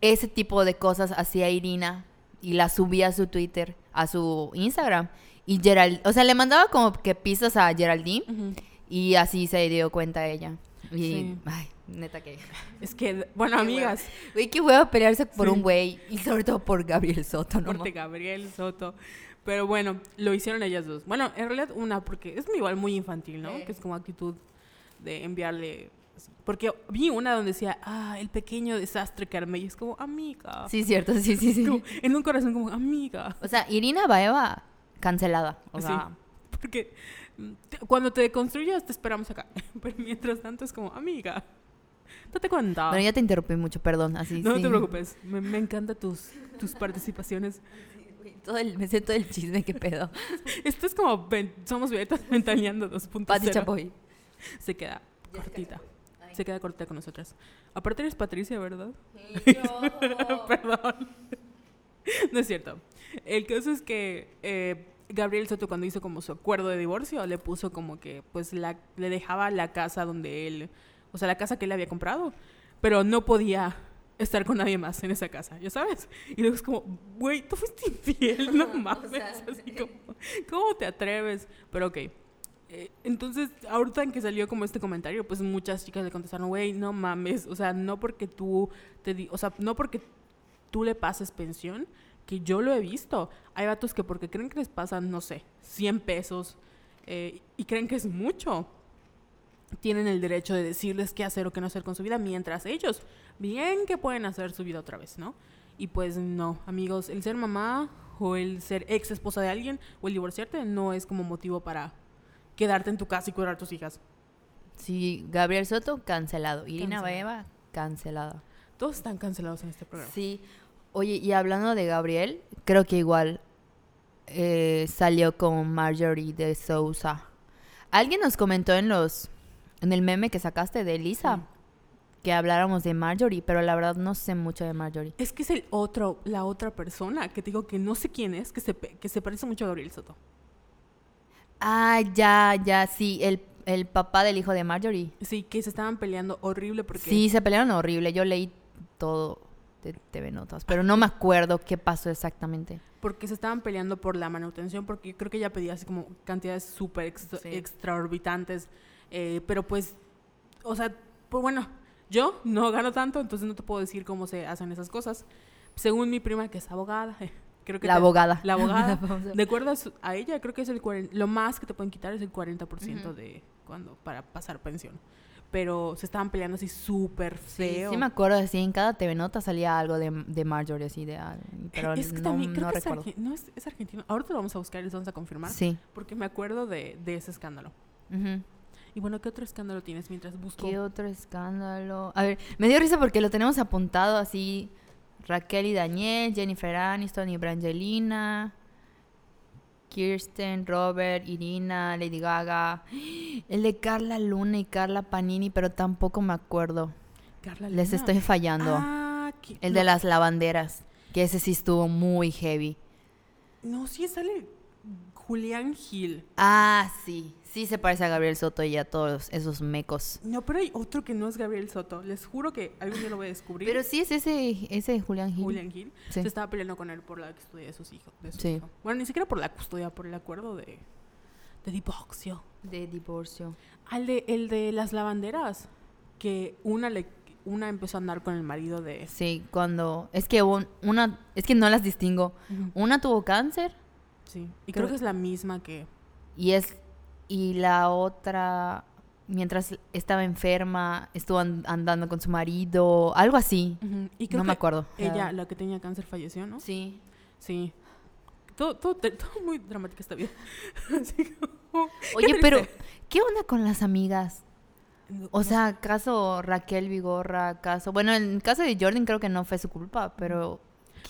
ese tipo de cosas hacía Irina y la subía a su Twitter, a su Instagram. Y Gerald, o sea, le mandaba como que pistas a Geraldine trabajo. Ujú. y así se dio cuenta ella. Y, Sí. ay, neta que... [LAUGHS] Es que bueno, Qué amigas, Güey, qué huevo pelearse por Sí. un güey y sobre todo por Gabriel Soto, ¿no? Corte Gabriel Soto. Pero bueno, lo hicieron ellas dos. Bueno, en realidad una, porque es igual muy infantil, ¿no? Sí. Que es como actitud de enviarle... Porque vi una donde decía, ah, el pequeño desastre armé. Y es como, amiga. Sí, cierto, sí, sí, sí. Como, en un corazón como, amiga. O sea, Irina Baeva, cancelada. O Sí. sea, Porque mm, te- cuando te construyas te esperamos acá. [LAUGHS] Pero mientras tanto es como, amiga, date cuenta. bueno, ya te interrumpí mucho, perdón. Así, no sí. te preocupes, me, me encantan tus, tus participaciones. Todo el, me sé todo el chisme, qué pedo. [LAUGHS] Esto es como, ven- somos violetas [LAUGHS] ventaneando 2.0. Pati Chapoy. Se queda cortita. Se queda cortita con nosotras. Aparte eres Patricia, ¿verdad? Perdón. no es cierto. El caso es que eh, Gabriel Soto cuando hizo como su acuerdo de divorcio le puso como que pues la, le dejaba la casa donde él, o sea, la casa que él había comprado, pero no podía estar con nadie más en esa casa, ¿ya sabes? Y luego es como, güey, tú fuiste infiel, no [LAUGHS] mames, así como, ¿cómo te atreves? Pero ok. Eh, entonces, ahorita en que salió como este comentario, pues muchas chicas le contestaron, güey, no mames, o sea, no porque tú te di o sea, no porque tú le pases pensión, que yo lo he visto. Hay vatos que porque creen que les pasan, no sé, 100 pesos eh, y creen que es mucho, tienen el derecho de decirles qué hacer o qué no hacer con su vida, mientras ellos bien que pueden hacer su vida otra vez, ¿no? Y pues no, amigos, el ser mamá o el ser ex esposa de alguien o el divorciarte no es como motivo para quedarte en tu casa y cuidar a tus hijas. Sí, Gabriel Soto, cancelado. Irina. Baeva, cancelada. Todos están cancelados en este programa. Sí. Oye, y hablando de Gabriel, creo que igual eh, salió con Marjorie de Sousa. Alguien nos comentó en los en el meme que sacaste de Lisa Sí. que habláramos de Marjorie, pero la verdad no sé mucho de Marjorie. Es que es el otro, la otra persona que te digo que no sé quién es, que se, que se parece mucho a Gabriel Soto. Ah, ya, ya, sí, el, el papá del hijo de Marjorie. Sí, que se estaban peleando horrible porque... Sí, se pelearon horrible. Yo leí todo de TV Notas, pero no me acuerdo qué pasó exactamente. Porque se estaban peleando por la manutención, porque yo creo que ella pedía así como cantidades súper extra- Sí. extraorbitantes. eh, pero pues, o sea, pues bueno, yo no gano tanto, entonces no te puedo decir cómo se hacen esas cosas. Según mi prima, que es abogada, [LAUGHS] creo que La te- abogada. La abogada. [LAUGHS] La de acuerdo a, ella, creo que es el 40, lo más que te pueden quitar es el 40% Ujú. de cuando para pasar pensión. Pero se estaban peleando así súper feo. sí me acuerdo, así en cada TV Nota salía algo de, de Marjorie, así de... ah, Pero es que no, también creo no que recuerdo. no es, es argentino. Ahorita lo vamos a buscar y lo vamos a confirmar. Sí. Porque me acuerdo de, de ese escándalo. Y bueno, ¿qué otro escándalo tienes mientras busco? ¿Qué otro escándalo? A ver, me dio risa porque lo tenemos apuntado así. Raquel y Daniel, Jennifer Aniston y Brangelina, Kirsten, Robert, Irina, Lady Gaga. [GASPS] El de Carla Luna y Carla Panini, pero tampoco me acuerdo. Carla Les Luna. estoy fallando. Ah, El no, de las lavanderas, que ese sí estuvo muy heavy. No, sí sale Julián Gil. Ah, sí. Sí se parece a Gabriel Soto y a todos esos mecos. No, pero hay otro que no es Gabriel Soto. Les juro que algún día lo voy a descubrir. Pero sí es ese, ese Julián Gil. Julián Gil. Sí. Se estaba peleando con él por la custodia de sus hijos. de su Sí. hijo. Bueno, ni siquiera por la custodia, por el acuerdo de, de divorcio. De divorcio. Al de, el de las lavanderas, que una le una empezó a andar con el marido de... Sí, cuando... Es que un- una... Es que no las distingo. Una tuvo cáncer Sí. Y creo Creo- que es la misma que... y es... Y la otra, mientras estaba enferma, estuvo an- andando con su marido. Algo así. Y creo No que me acuerdo. ella, la que tenía cáncer, falleció, ¿no? Sí. Sí. Todo, todo, todo muy dramática esta vida. [LAUGHS] Como- qué Oye, pero... ¿Qué onda con las amigas? O sea, caso Raquel Vigorra, caso... Bueno, en el caso de Jordan creo que no fue su culpa, pero...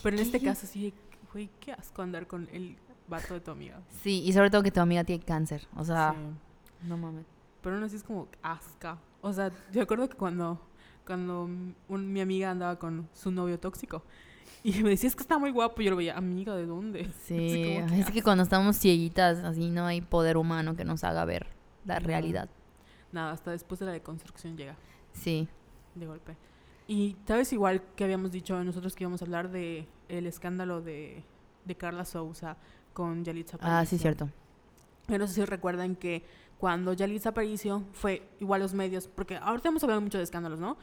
Pero en este caso sí, güey, qué asco andar con el vato de tu amiga. Sí, y sobre todo que tu amiga tiene cáncer. O sea, Sí. no mames. Pero aún así es como asca. O sea, yo recuerdo que cuando, cuando un- mi amiga andaba con su novio tóxico y me decía, es que está muy guapo, yo lo veía, amiga, ¿de dónde? [LAUGHS] Sí, como es que cuando estamos cieguitas, así no hay poder humano que nos haga ver la No. realidad. Nada, hasta después de la deconstrucción llega Sí. de golpe. Y sabes igual que habíamos dicho nosotros que íbamos a hablar de el escándalo de, de Carla Souza con Yalitza Ah, sí, Aparicio. cierto. Yo no sé si recuerdan que cuando Yalitza Aparicio fue igual los medios, porque ahorita hemos hablado mucho de escándalos, ¿no?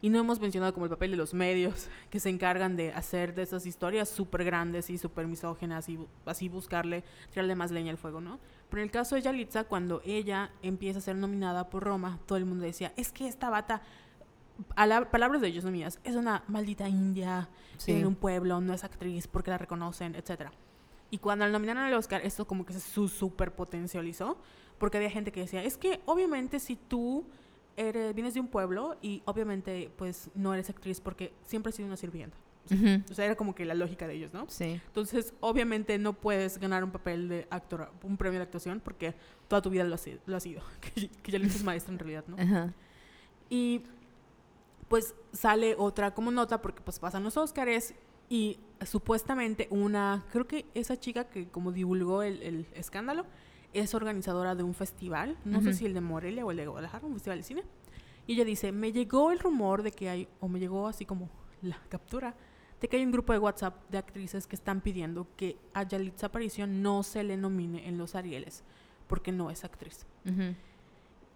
Y no hemos mencionado como el papel de los medios [LAUGHS] que se encargan de hacer de esas historias súper grandes y súper misógenas y así buscarle, tirarle más leña al fuego, ¿no? Pero en el caso de Yalitza, cuando ella empieza a ser nominada por Roma, todo el mundo decía, es que esta bata, a la, palabras de ellos, no mías, es una maldita india, Sí. en un pueblo, no es actriz porque la reconocen, etcétera. Y cuando la nominaron al Oscar, esto como que se su super potencializó, porque había gente que decía, es que obviamente si tú eres, vienes de un pueblo y obviamente pues no eres actriz porque siempre has sido una sirvienta. Ujú. O sea, era como que la lógica de ellos, ¿no? Sí. Entonces, obviamente no puedes ganar un papel de actor, un premio de actuación porque toda tu vida lo has, sido- lo has sido, [LAUGHS] que, que ya lo es maestra en realidad, ¿no? Ajá. Y pues sale otra como nota porque pues pasan los Óscares y supuestamente una, creo que esa chica que como divulgó el, el escándalo es organizadora de un festival, no sé si el de Morelia o el de Guadalajara, un festival de cine. Y ella dice, me llegó el rumor de que hay, o me llegó así como la captura, de que hay un grupo de WhatsApp de actrices que están pidiendo que a Yalitza Aparicio no se le nomine en los Arieles porque no es actriz. Ujú.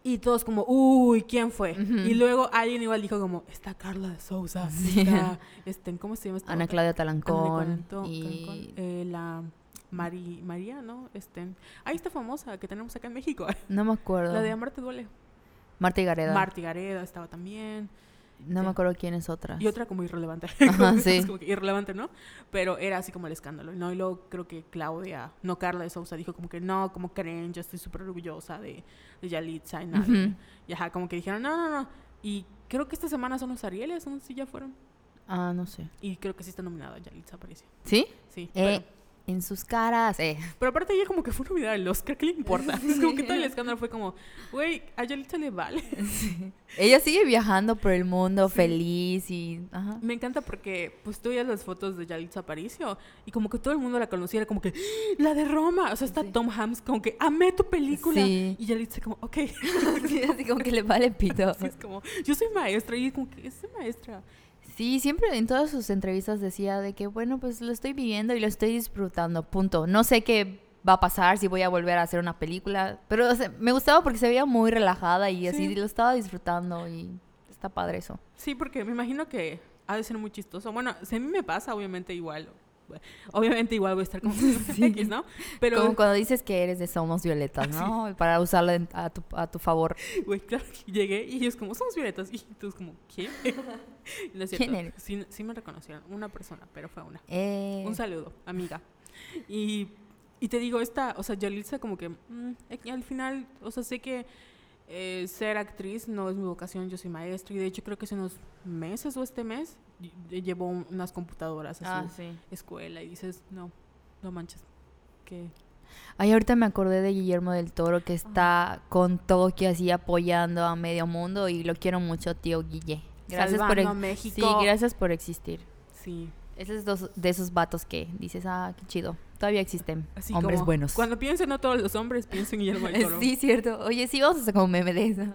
Y todos como, uy, ¿quién fue? Y luego alguien igual dijo como, está Carla de Sousa, Sí. está, este, ¿cómo se llama esta Ana otra? Claudia Ana Talancón. Nicolantón, y... Talancón, eh, la Mari, María, ¿no? Este, ahí está famosa que tenemos acá en México. No me acuerdo. La de Amar te duele. Marta y Gareda. Marti Gareda estaba también. No sí. me acuerdo quién es otra. Y otra como irrelevante. Ajá, [LAUGHS] Como- sí. es como que irrelevante, ¿no? Pero era así como el escándalo, ¿no? Y luego creo que Claudia, no Carla de Sousa, dijo como que no, como creen, yo estoy súper orgullosa de, de Yalitza y nada. Ujú. Y ajá, como que dijeron, no, no, no. Y creo que esta semana son los Arieles, no si ya fueron. Ah, no sé. Y creo que sí está nominada Yalitza Aparicio. ¿Sí? Sí. Eh, Pero, en sus caras. Eh. pero aparte ella como que fue nominada al Oscar, ¿qué le importa? [LAUGHS] Es como que todo el escándalo fue como, güey, a Yalitza le vale. [LAUGHS] Ella sigue viajando por el mundo feliz y... Ajá. Me encanta porque pues tú veías las fotos de Yalitza Aparicio y como que todo el mundo la conocía, era como que, ¡Ah! la de Roma. O sea, está Sí. Tom Hanks como que, amé tu película. Sí. Y Yalitza como, ok. [LAUGHS] Sí, así como que le vale pito. Es como, yo soy maestra y como que, es maestra. Sí, siempre en todas sus entrevistas decía de que, bueno, pues lo estoy viviendo y lo estoy disfrutando, punto. No sé qué va a pasar, si voy a volver a hacer una película, pero o sea, me gustaba porque se veía muy relajada y así Sí. lo estaba disfrutando y Está padre eso. Sí, porque me imagino que ha de ser muy chistoso. Bueno, si a mí me pasa, obviamente igual. Obviamente igual voy a estar como [LAUGHS] [LAUGHS] X, ¿no? Pero... Como cuando dices que eres de Somos Violetas, ¿no? Para usarlo a, tu, a tu favor. Güey, claro llegué y ellos como, Somos Violetas. Y tú como, [LAUGHS] ¿quién? ¿Quién eres? Sí, sí, me reconocieron. Una persona, pero fue una. Eh... Un saludo, amiga. Y, y te digo, esta, o sea, Yalitza como que, mm, al final, o sea, sé que eh, ser actriz no es mi vocación, yo soy maestra y de hecho creo que hace unos meses o este mes llevo unas computadoras a ah, escuela y dices, no, no manches, que... Ay, ahorita me acordé de Guillermo del Toro que está con Tokio así apoyando a medio mundo y lo quiero mucho, tío Guille. Gracias por México. Sí, gracias por existir. Sí. Ese es de esos vatos que dices, ah, qué chido. Todavía existen hombres buenos. Cuando piensen no todos los hombres, piensen en Guillermo del [LAUGHS] Toro. sí, cierto. Oye, sí, vamos a hacer como meme de eso. [LAUGHS]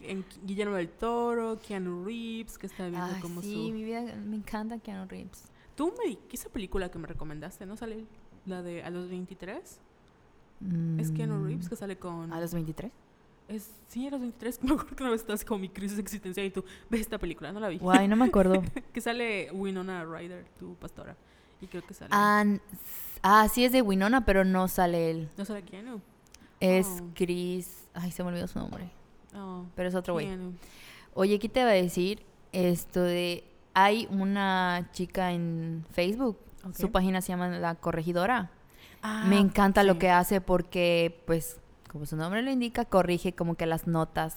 En Guillermo del Toro, Keanu Reeves, que está viendo ah, como sí, mi vida, me encanta Keanu Reeves. Tú me esa película que me recomendaste, ¿no? Sale la de A los 23. Es Keanu mm. Reeves que sale con... ¿A los 23? Es, sí, a los 23. [LAUGHS] Me acuerdo que una vez estás con mi crisis existencial y tú ves esta película, no la vi. Guay, no me acuerdo. [LAUGHS] que sale Winona Ryder, tu pastora. Y creo que sale. Ah, ah, sí es de Winona, pero no sale él. ¿No sale quién? Es oh. Chris. Ay, se me olvidó su nombre. Oh, pero es otro güey. Oye, ¿qué te va a decir? Esto de. Hay una chica en Facebook. Su página se llama La Corregidora. Ah, me encanta lo que hace porque, pues, como su nombre lo indica, corrige como que las notas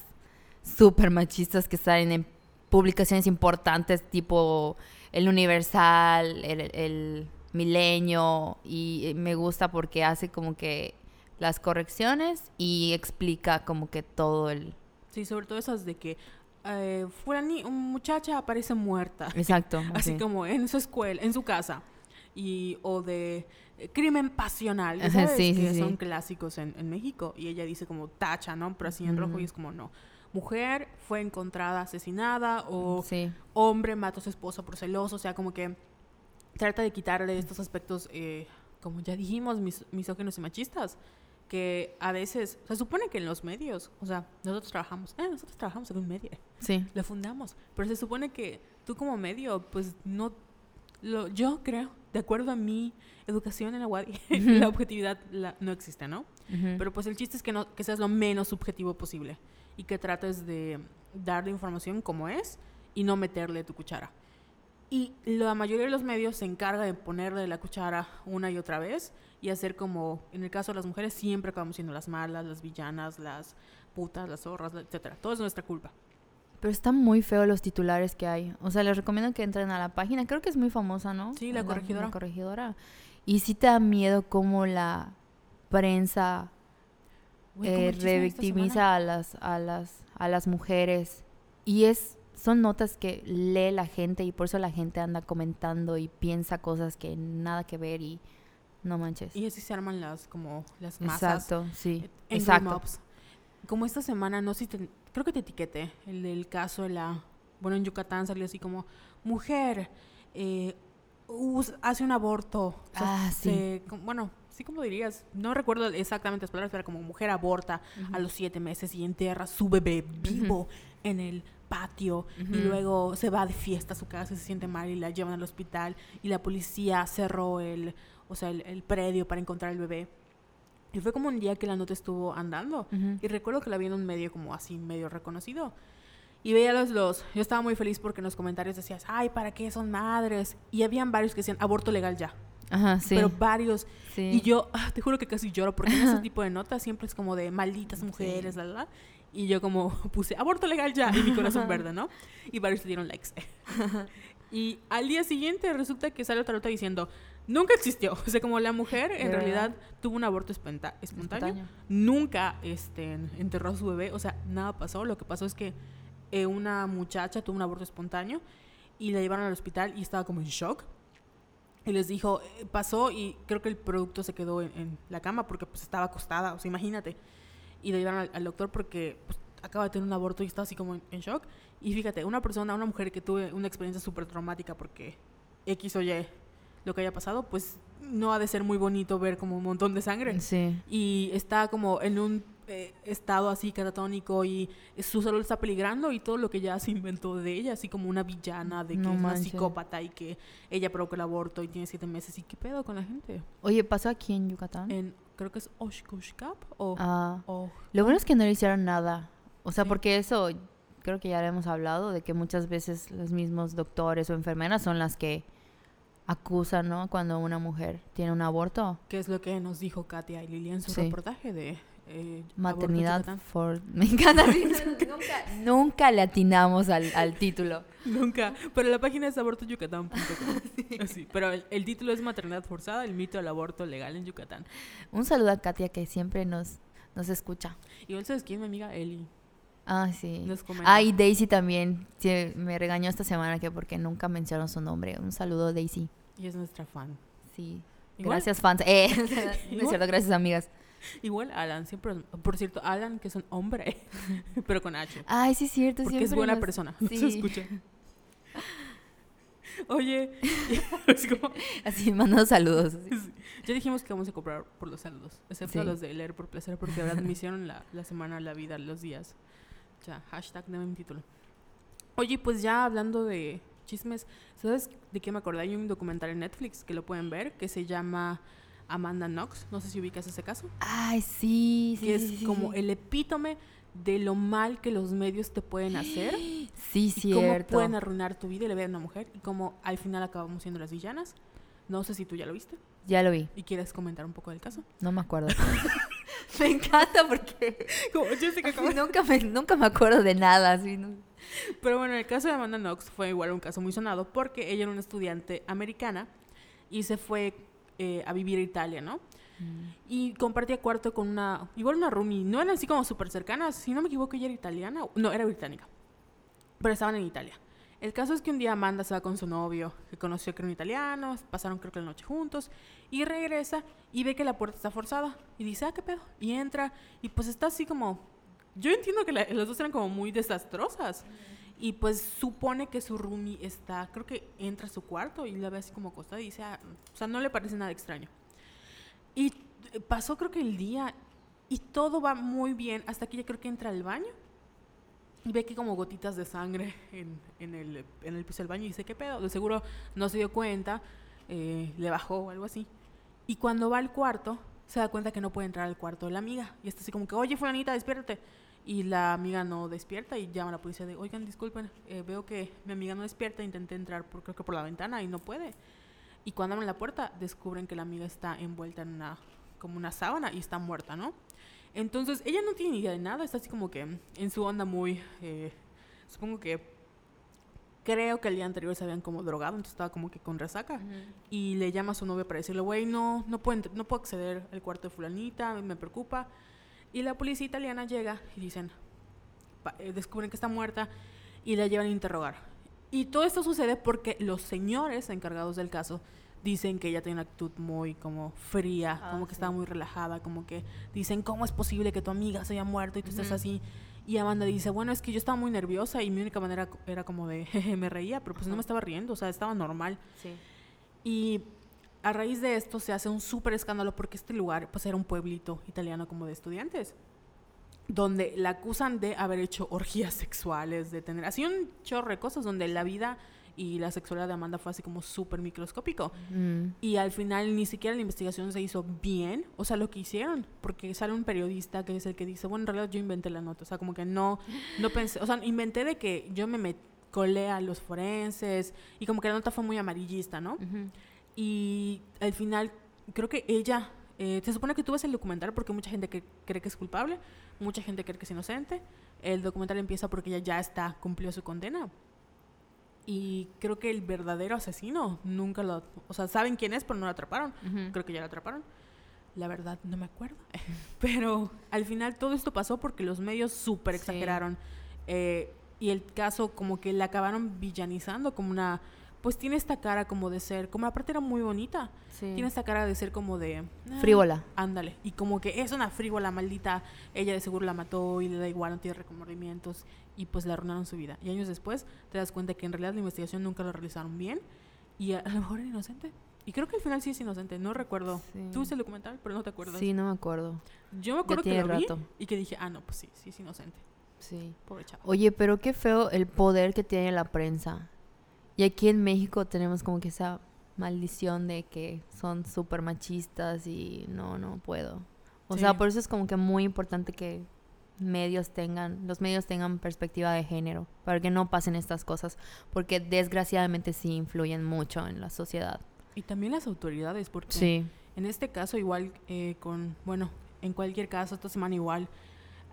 súper machistas que salen en publicaciones importantes tipo el Universal, el, Milenio, y me gusta porque hace como que las correcciones y explica como que todo el... Sí, sobre todo esas de que eh, una muchacha aparece muerta. Exacto. [LAUGHS] Así como en su escuela, en su casa. Y, o de eh, crimen pasional, Sí, que son clásicos en, en, México. Y ella dice como tacha, ¿no? Pero así en rojo y es como no mujer fue encontrada asesinada o hombre mató a su esposa por celoso, o sea, como que trata de quitarle estos aspectos, eh, como ya dijimos, mis, misógenos y machistas, que a veces, se supone que en los medios, o sea, nosotros trabajamos, eh, nosotros trabajamos en un medio, sí. lo fundamos, pero se supone que tú como medio, pues no, lo, yo creo, de acuerdo a mi educación en la UADI, [LAUGHS] la objetividad no existe, ¿no? Pero pues el chiste es que, no, que seas lo menos subjetivo posible y que trates de dar la información como es y no meterle tu cuchara. Y la mayoría de los medios se encarga de ponerle la cuchara una y otra vez y hacer como, en el caso de las mujeres, siempre acabamos siendo las malas, las villanas, las putas, las zorras, etcétera. Todo es nuestra culpa. Pero están muy feos los titulares que hay. O sea, les recomiendo que entren a la página. Creo que es muy famosa, ¿no? Sí, la, corregidora. La corregidora. Y sí te da miedo cómo la prensa eh, revictimiza a las, a, las, a las mujeres. Y es son notas que lee la gente y por eso la gente anda comentando y piensa cosas que nada que ver y no manches. Y así se arman las como las masas. Exacto, sí. Exacto. Como esta semana, no sé si creo que te etiqueté, el del caso de la, bueno, en Yucatán salió así como, mujer, eh, hace un aborto. ah, sí. bueno, sí como dirías, no recuerdo exactamente las palabras, pero como mujer aborta a los siete meses y entierra su bebé vivo en el patio y luego se va de fiesta a su casa y se siente mal y la llevan al hospital y la policía cerró el, o sea, el, predio para encontrar el bebé. Y fue como un día que la nota estuvo andando. Y recuerdo que la vi en un medio como así, medio reconocido. Y veía los, los... Yo estaba muy feliz porque en los comentarios decías, ay, ¿para qué son madres? Y habían varios que decían, aborto legal ya. Ajá, sí. Pero varios. Y yo, ah, te juro que casi lloro porque en ese [LAUGHS] tipo de notas siempre es como de malditas mujeres, la, la, Y yo como [LAUGHS] puse aborto legal ya y mi corazón [LAUGHS] verde, ¿no? Y varios le dieron likes. y al día siguiente resulta que sale otra nota diciendo, nunca existió. [LAUGHS] O sea, como la mujer en realidad tuvo un aborto espontáneo, espontáneo. Nunca este, enterró a su bebé. O sea, nada pasó. Lo que pasó es que eh, una muchacha tuvo un aborto espontáneo y la llevaron al hospital y estaba como en shock y les dijo, eh, pasó y creo que el producto se quedó en, la cama porque pues estaba acostada, o sea, imagínate. Y le llevaron al, doctor porque pues, acaba de tener un aborto y está así como en, shock. Y fíjate, una persona, una mujer que tuve una experiencia súper traumática porque X o Y lo que haya pasado, pues no ha de ser muy bonito ver como un montón de sangre. Sí. Y está como en un eh, estado así catatónico y su salud está peligrando y todo lo que ya se inventó de ella, así como una villana de que No es una psicópata y que ella provocó el aborto y tiene siete meses. ¿Y qué pedo con la gente? Oye, ¿pasó aquí en Yucatán? En, creo que es Oshkoshkap o... Ah, o- lo bueno es que no le hicieron nada. O sea, Sí. porque eso, creo que ya lo hemos hablado, de que muchas veces los mismos doctores o enfermeras son las que acusan, ¿no? Cuando una mujer tiene un aborto. que es lo que nos dijo Katia y Lili en su Sí. reportaje de... eh, Maternidad for... [LAUGHS] Me encanta. sí, [LAUGHS] nunca, nunca le atinamos al, al título. Nunca. Pero la página es abortoyucatán.com. Así. [LAUGHS] Pero el, el título es Maternidad Forzada, el mito del aborto legal en Yucatán. Un saludo a Katia que siempre nos, nos escucha. Igual sabes quién, mi amiga Eli. Ah, sí. Nos. Ah, y Daisy también sí, me regañó esta semana que porque nunca mencionó su nombre. Un saludo, Daisy. Y es nuestra fan. Sí. Igual- Gracias, fans. [LAUGHS] Eh, [LAUGHS] no es cierto, gracias, amigas. Igual Alan, siempre. Por cierto, Alan, que es un hombre, [LAUGHS] pero con H. Ay, sí, es cierto. Porque es siempre buena nos- persona. Sí. Se escucha. Oye, es como- Así, mandando saludos. así. ya dijimos que vamos a cobrar por los saludos, excepto Sí. los de leer por placer, porque verdad me hicieron la, la semana, la vida, los días. Ya, hashtag de mi título. Oye, pues ya hablando de chismes, ¿sabes de qué me acordé? Hay un documental en Netflix que lo pueden ver que se llama Amanda Knox. No sé si ubicas ese caso. Ay, sí, sí. que sí, es sí, como sí. el epítome de lo mal que los medios te pueden hacer [GASPS] Sí, y cómo cierto. pueden arruinar tu vida y la vida de una mujer y cómo al final acabamos siendo las villanas. No sé si tú ya lo viste Ya lo vi. y quieres comentar un poco del caso. No me acuerdo. [LAUGHS] me encanta porque [LAUGHS] Como, yo sé que acabo- nunca, me, nunca me acuerdo de nada. Así, ¿no? Pero bueno, el caso de Amanda Knox fue igual un caso muy sonado porque ella era una estudiante americana y se fue eh, a vivir a Italia, ¿no? Y compartía cuarto con una, igual una roomie, no eran así como súper cercanas, si no me equivoco ella era italiana, no, era británica, pero estaban en Italia. El caso es que un día Amanda se va con su novio, que conoció que era un italiano, pasaron creo que la noche juntos, y regresa y ve que la puerta está forzada, y dice, ah, qué pedo, y entra, y pues está así como, yo entiendo que la- las dos eran como muy desastrosas, y pues supone que su roomie está, creo que entra a su cuarto y la ve así como acostada y dice, ah, o sea, no le parece nada extraño. Y eh, pasó creo que el día y todo va muy bien hasta que ella creo que entra al baño y ve que como gotitas de sangre [LAUGHS] en, el piso del baño y dice, ¿qué pedo? De seguro no se dio cuenta, eh, le bajó o algo así. Y cuando va al cuarto, se da cuenta que no puede entrar al cuarto de la amiga. Y está así como que, oye, fulanita, despiértate. Y la amiga no despierta y llama a la policía de, oigan, disculpen, eh, veo que mi amiga no despierta, intenté entrar por, creo que por la ventana y no puede. Y cuando abren la puerta, descubren que la amiga está envuelta en una, como una sábana y está muerta, ¿no? Entonces, ella no tiene idea de nada, está así como que en su onda muy, eh, supongo que, creo que el día anterior se habían como drogado, entonces estaba como que con resaca. Y le llama a su novio para decirle, güey, no, no puedo, no puedo acceder al cuarto de fulanita, me preocupa. Y la policía italiana llega y dicen, eh, descubren que está muerta y la llevan a interrogar. Y todo esto sucede porque los señores encargados del caso dicen que ella tiene una actitud muy como fría, Ah, como que sí. estaba muy relajada, como que dicen, ¿cómo es posible que tu amiga se haya muerto y tú estés Ujú. así? Y Amanda dice, bueno, es que yo estaba muy nerviosa y mi única manera era como de, [LAUGHS] jeje, me reía, pero pues no me estaba riendo, o sea, estaba normal. Sí. Y a raíz de esto se hace un súper escándalo porque este lugar pues era un pueblito italiano como de estudiantes donde la acusan de haber hecho orgías sexuales, de tener así un chorro de cosas donde la vida y la sexualidad de Amanda fue así como súper microscópico. Mm. Y al final ni siquiera la investigación se hizo bien, o sea, lo que hicieron, porque sale un periodista que es el que dice, bueno, en realidad yo inventé la nota, o sea, como que no, no pensé, o sea, inventé de que yo me colé a los forenses y como que la nota fue muy amarillista, ¿no? Ujú. Y al final, creo que ella, eh, se supone que tú ves el documental porque mucha gente que cree que es culpable, mucha gente cree que es inocente. El documental empieza porque ella ya está, cumplió su condena. Y creo que el verdadero asesino nunca lo... O sea, saben quién es, pero no lo atraparon. Creo que ya lo atraparon. La verdad, no me acuerdo. [LAUGHS] Pero al final todo esto pasó porque los medios súper Sí. exageraron. Eh, y el caso como que la acabaron villanizando como una... Pues tiene esta cara como de ser... Como aparte era muy bonita. Sí. Tiene esta cara de ser como de... ah, Frívola. Ándale. Y como que es una frívola maldita. Ella de seguro la mató y le da igual, no tiene remordimientos. Y pues le arruinaron su vida. Y años después te das cuenta que en realidad la investigación nunca la realizaron bien. Y a, [LAUGHS] lo mejor era inocente. Y creo que al final sí es inocente, no recuerdo. Sí. Tú viste el documental, pero no te acuerdas. Sí, no me acuerdo. Yo me acuerdo que lo vi rato. y que dije, ah, no, pues sí, sí es inocente. Sí. Pobre chavo. Oye, pero qué feo el poder que tiene la prensa. Y aquí en México tenemos como que esa maldición de que son súper machistas y no, no puedo. O Sí. sea, por eso es como que muy importante que medios tengan, los medios tengan perspectiva de género, para que no pasen estas cosas, porque desgraciadamente sí influyen mucho en la sociedad. Y también las autoridades, porque Sí. en este caso igual eh, con, bueno, en cualquier caso, esta semana igual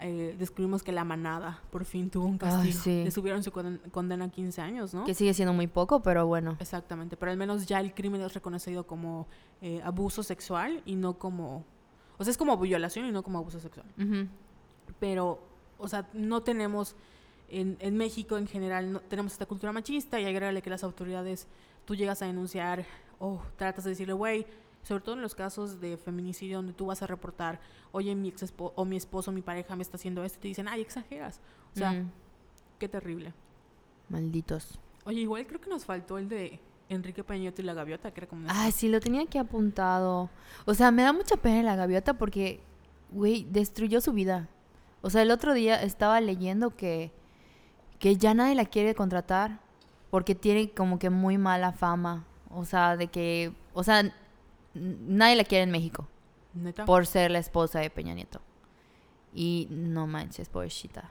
eh, descubrimos que la manada por fin tuvo un Ay, castigo. sí. Le subieron su conden- condena a 15 años, ¿no? Que sigue siendo muy poco, pero bueno. Exactamente, pero al menos ya el crimen es reconocido como eh, abuso sexual y no como... O sea, es como violación y no como abuso sexual. Pero, o sea, no tenemos... En, en México en general no, tenemos esta cultura machista y agrégale que las autoridades, tú llegas a denunciar o tratas de decirle, güey, sobre todo en los casos de feminicidio donde tú vas a reportar, oye, mi ex o mi esposo, mi pareja me está haciendo esto, y te dicen, ay, exageras. O sea, Mm, qué terrible. malditos. Oye, igual creo que nos faltó el de Enrique Peñoto y la gaviota, que era como... Ay, sí, lo tenía aquí apuntado. O sea, me da mucha pena la gaviota porque, güey, destruyó su vida. O sea, el otro día estaba leyendo que, que ya nadie la quiere contratar porque tiene como que muy mala fama. O sea, de que, o sea, nadie la quiere en México Neta. por ser la esposa de Peña Nieto. Y no manches, pobrecita.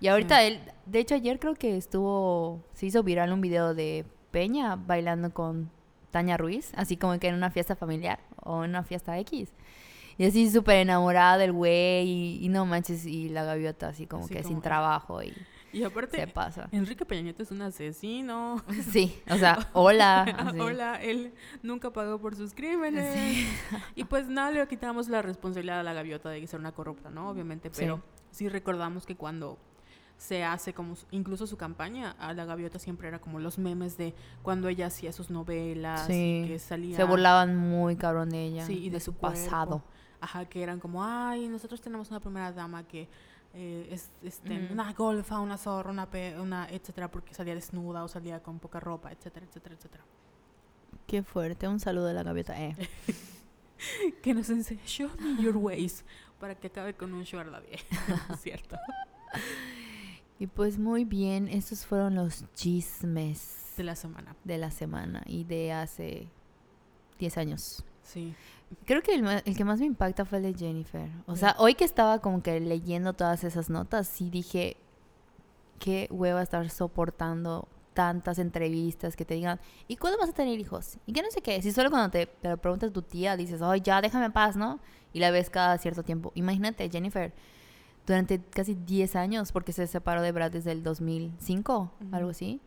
Y ahorita él, de hecho ayer creo que estuvo, se hizo viral un video de Peña bailando con Tania Ruiz, así como que en una fiesta familiar o en una fiesta X. Y así súper enamorada del güey y, y no manches, y la gaviota así como Así que como, sin trabajo y Y aparte, se pasa. Enrique Peña Nieto es un asesino. [LAUGHS] Sí, o sea, hola. [LAUGHS] así. Hola, él nunca pagó por sus crímenes. Y pues nada, le quitamos la responsabilidad a la gaviota de ser una corrupta, ¿no? Obviamente, Sí. pero sí recordamos que cuando se hace como incluso su campaña a la gaviota siempre era como los memes de cuando ella hacía sus novelas Sí, y que salía Se burlaban muy cabrón de ella. Sí, y de su pasado. Ajá, que eran como, ay, nosotros tenemos una primera dama que eh, es este, una golfa, una zorra, una, pe- una etcétera, porque salía desnuda o salía con poca ropa, etcétera, etcétera, etcétera. Qué fuerte, un saludo de la gaviota. Eh. [LAUGHS] Que nos enseñe, show me your ways, para que acabe con un sugar [LAUGHS] daddy. ¿Cierto? Y pues muy bien, estos fueron los chismes De la semana. de la semana y de hace 10 años. Sí. Creo que el, el que más me impacta fue el de Jennifer. O sea, hoy que estaba como que leyendo todas esas notas, sí dije, qué hueva estar soportando tantas entrevistas que te digan, ¿y cuándo vas a tener hijos? Y que no sé qué. Si solo cuando te, te lo pregunta tu tía dices, ay, ya, déjame en paz, ¿no? Y la ves cada cierto tiempo. Imagínate, Jennifer, durante casi 10 años, porque se separó de Brad desde el 2005, Ujú. algo así.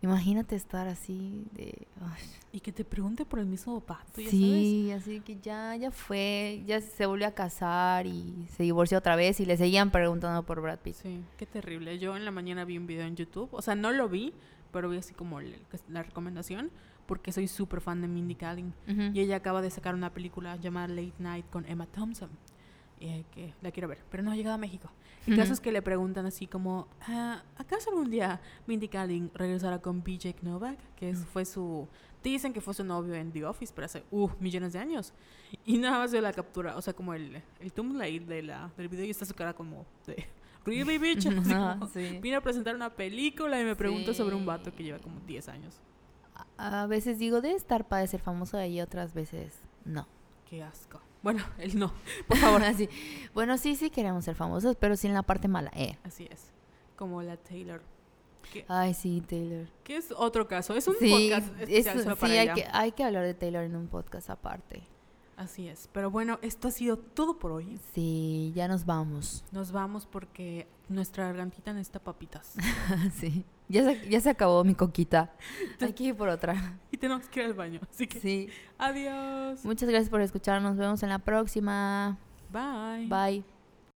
Imagínate estar así de... ay, Y que te pregunte por el mismo pato, ya Sí, así que ya, ya fue, ya se volvió a casar y se divorció otra vez y le seguían preguntando por Brad Pitt. sabes. Sí, qué terrible. Yo en la mañana vi un video en YouTube, o sea, no lo vi, pero vi así como el- la recomendación, porque soy súper fan de Mindy Kaling. Ujú. Y ella acaba de sacar una película llamada Late Night con Emma Thompson. Eh, que la quiero ver, pero no ha llegado a México. El caso Ujú. es que le preguntan así como, ah, ¿acaso algún día Mindy Kaling regresará con BJ Novak? Que es- fue su... Dicen que fue su novio en The Office, pero hace, uh, millones de años. Y nada más de la captura, o sea, como el, el thumbnail de la, del video y está su cara como de... Really, [LAUGHS] bitch? Así Ajá, como, sí. Vine a presentar una película y me pregunta sobre un vato que Sí. lleva como 10 años. A a veces digo, debe estar para ser famoso y otras veces no. Qué asco. Bueno, [LAUGHS] él no, por favor. [LAUGHS] Así. Bueno, sí, sí queremos ser famosos, pero sin la parte mala. Eh. Así es. Como la Taylor. Que, Ay, sí, Taylor. que es otro caso. Es un Sí, podcast es- solo sí para hay, ella. que, hay que hablar de Taylor en un podcast aparte. Así es. Pero bueno, esto ha sido todo por hoy. Sí, ya nos vamos. Nos vamos porque nuestra gargantita necesita papitas. [LAUGHS] sí. Ya se, ya se acabó mi coquita. Hay que ir por otra. y tenemos que ir al baño. Así que Sí. adiós. Muchas gracias por escuchar. Nos vemos en la próxima. Bye. Bye.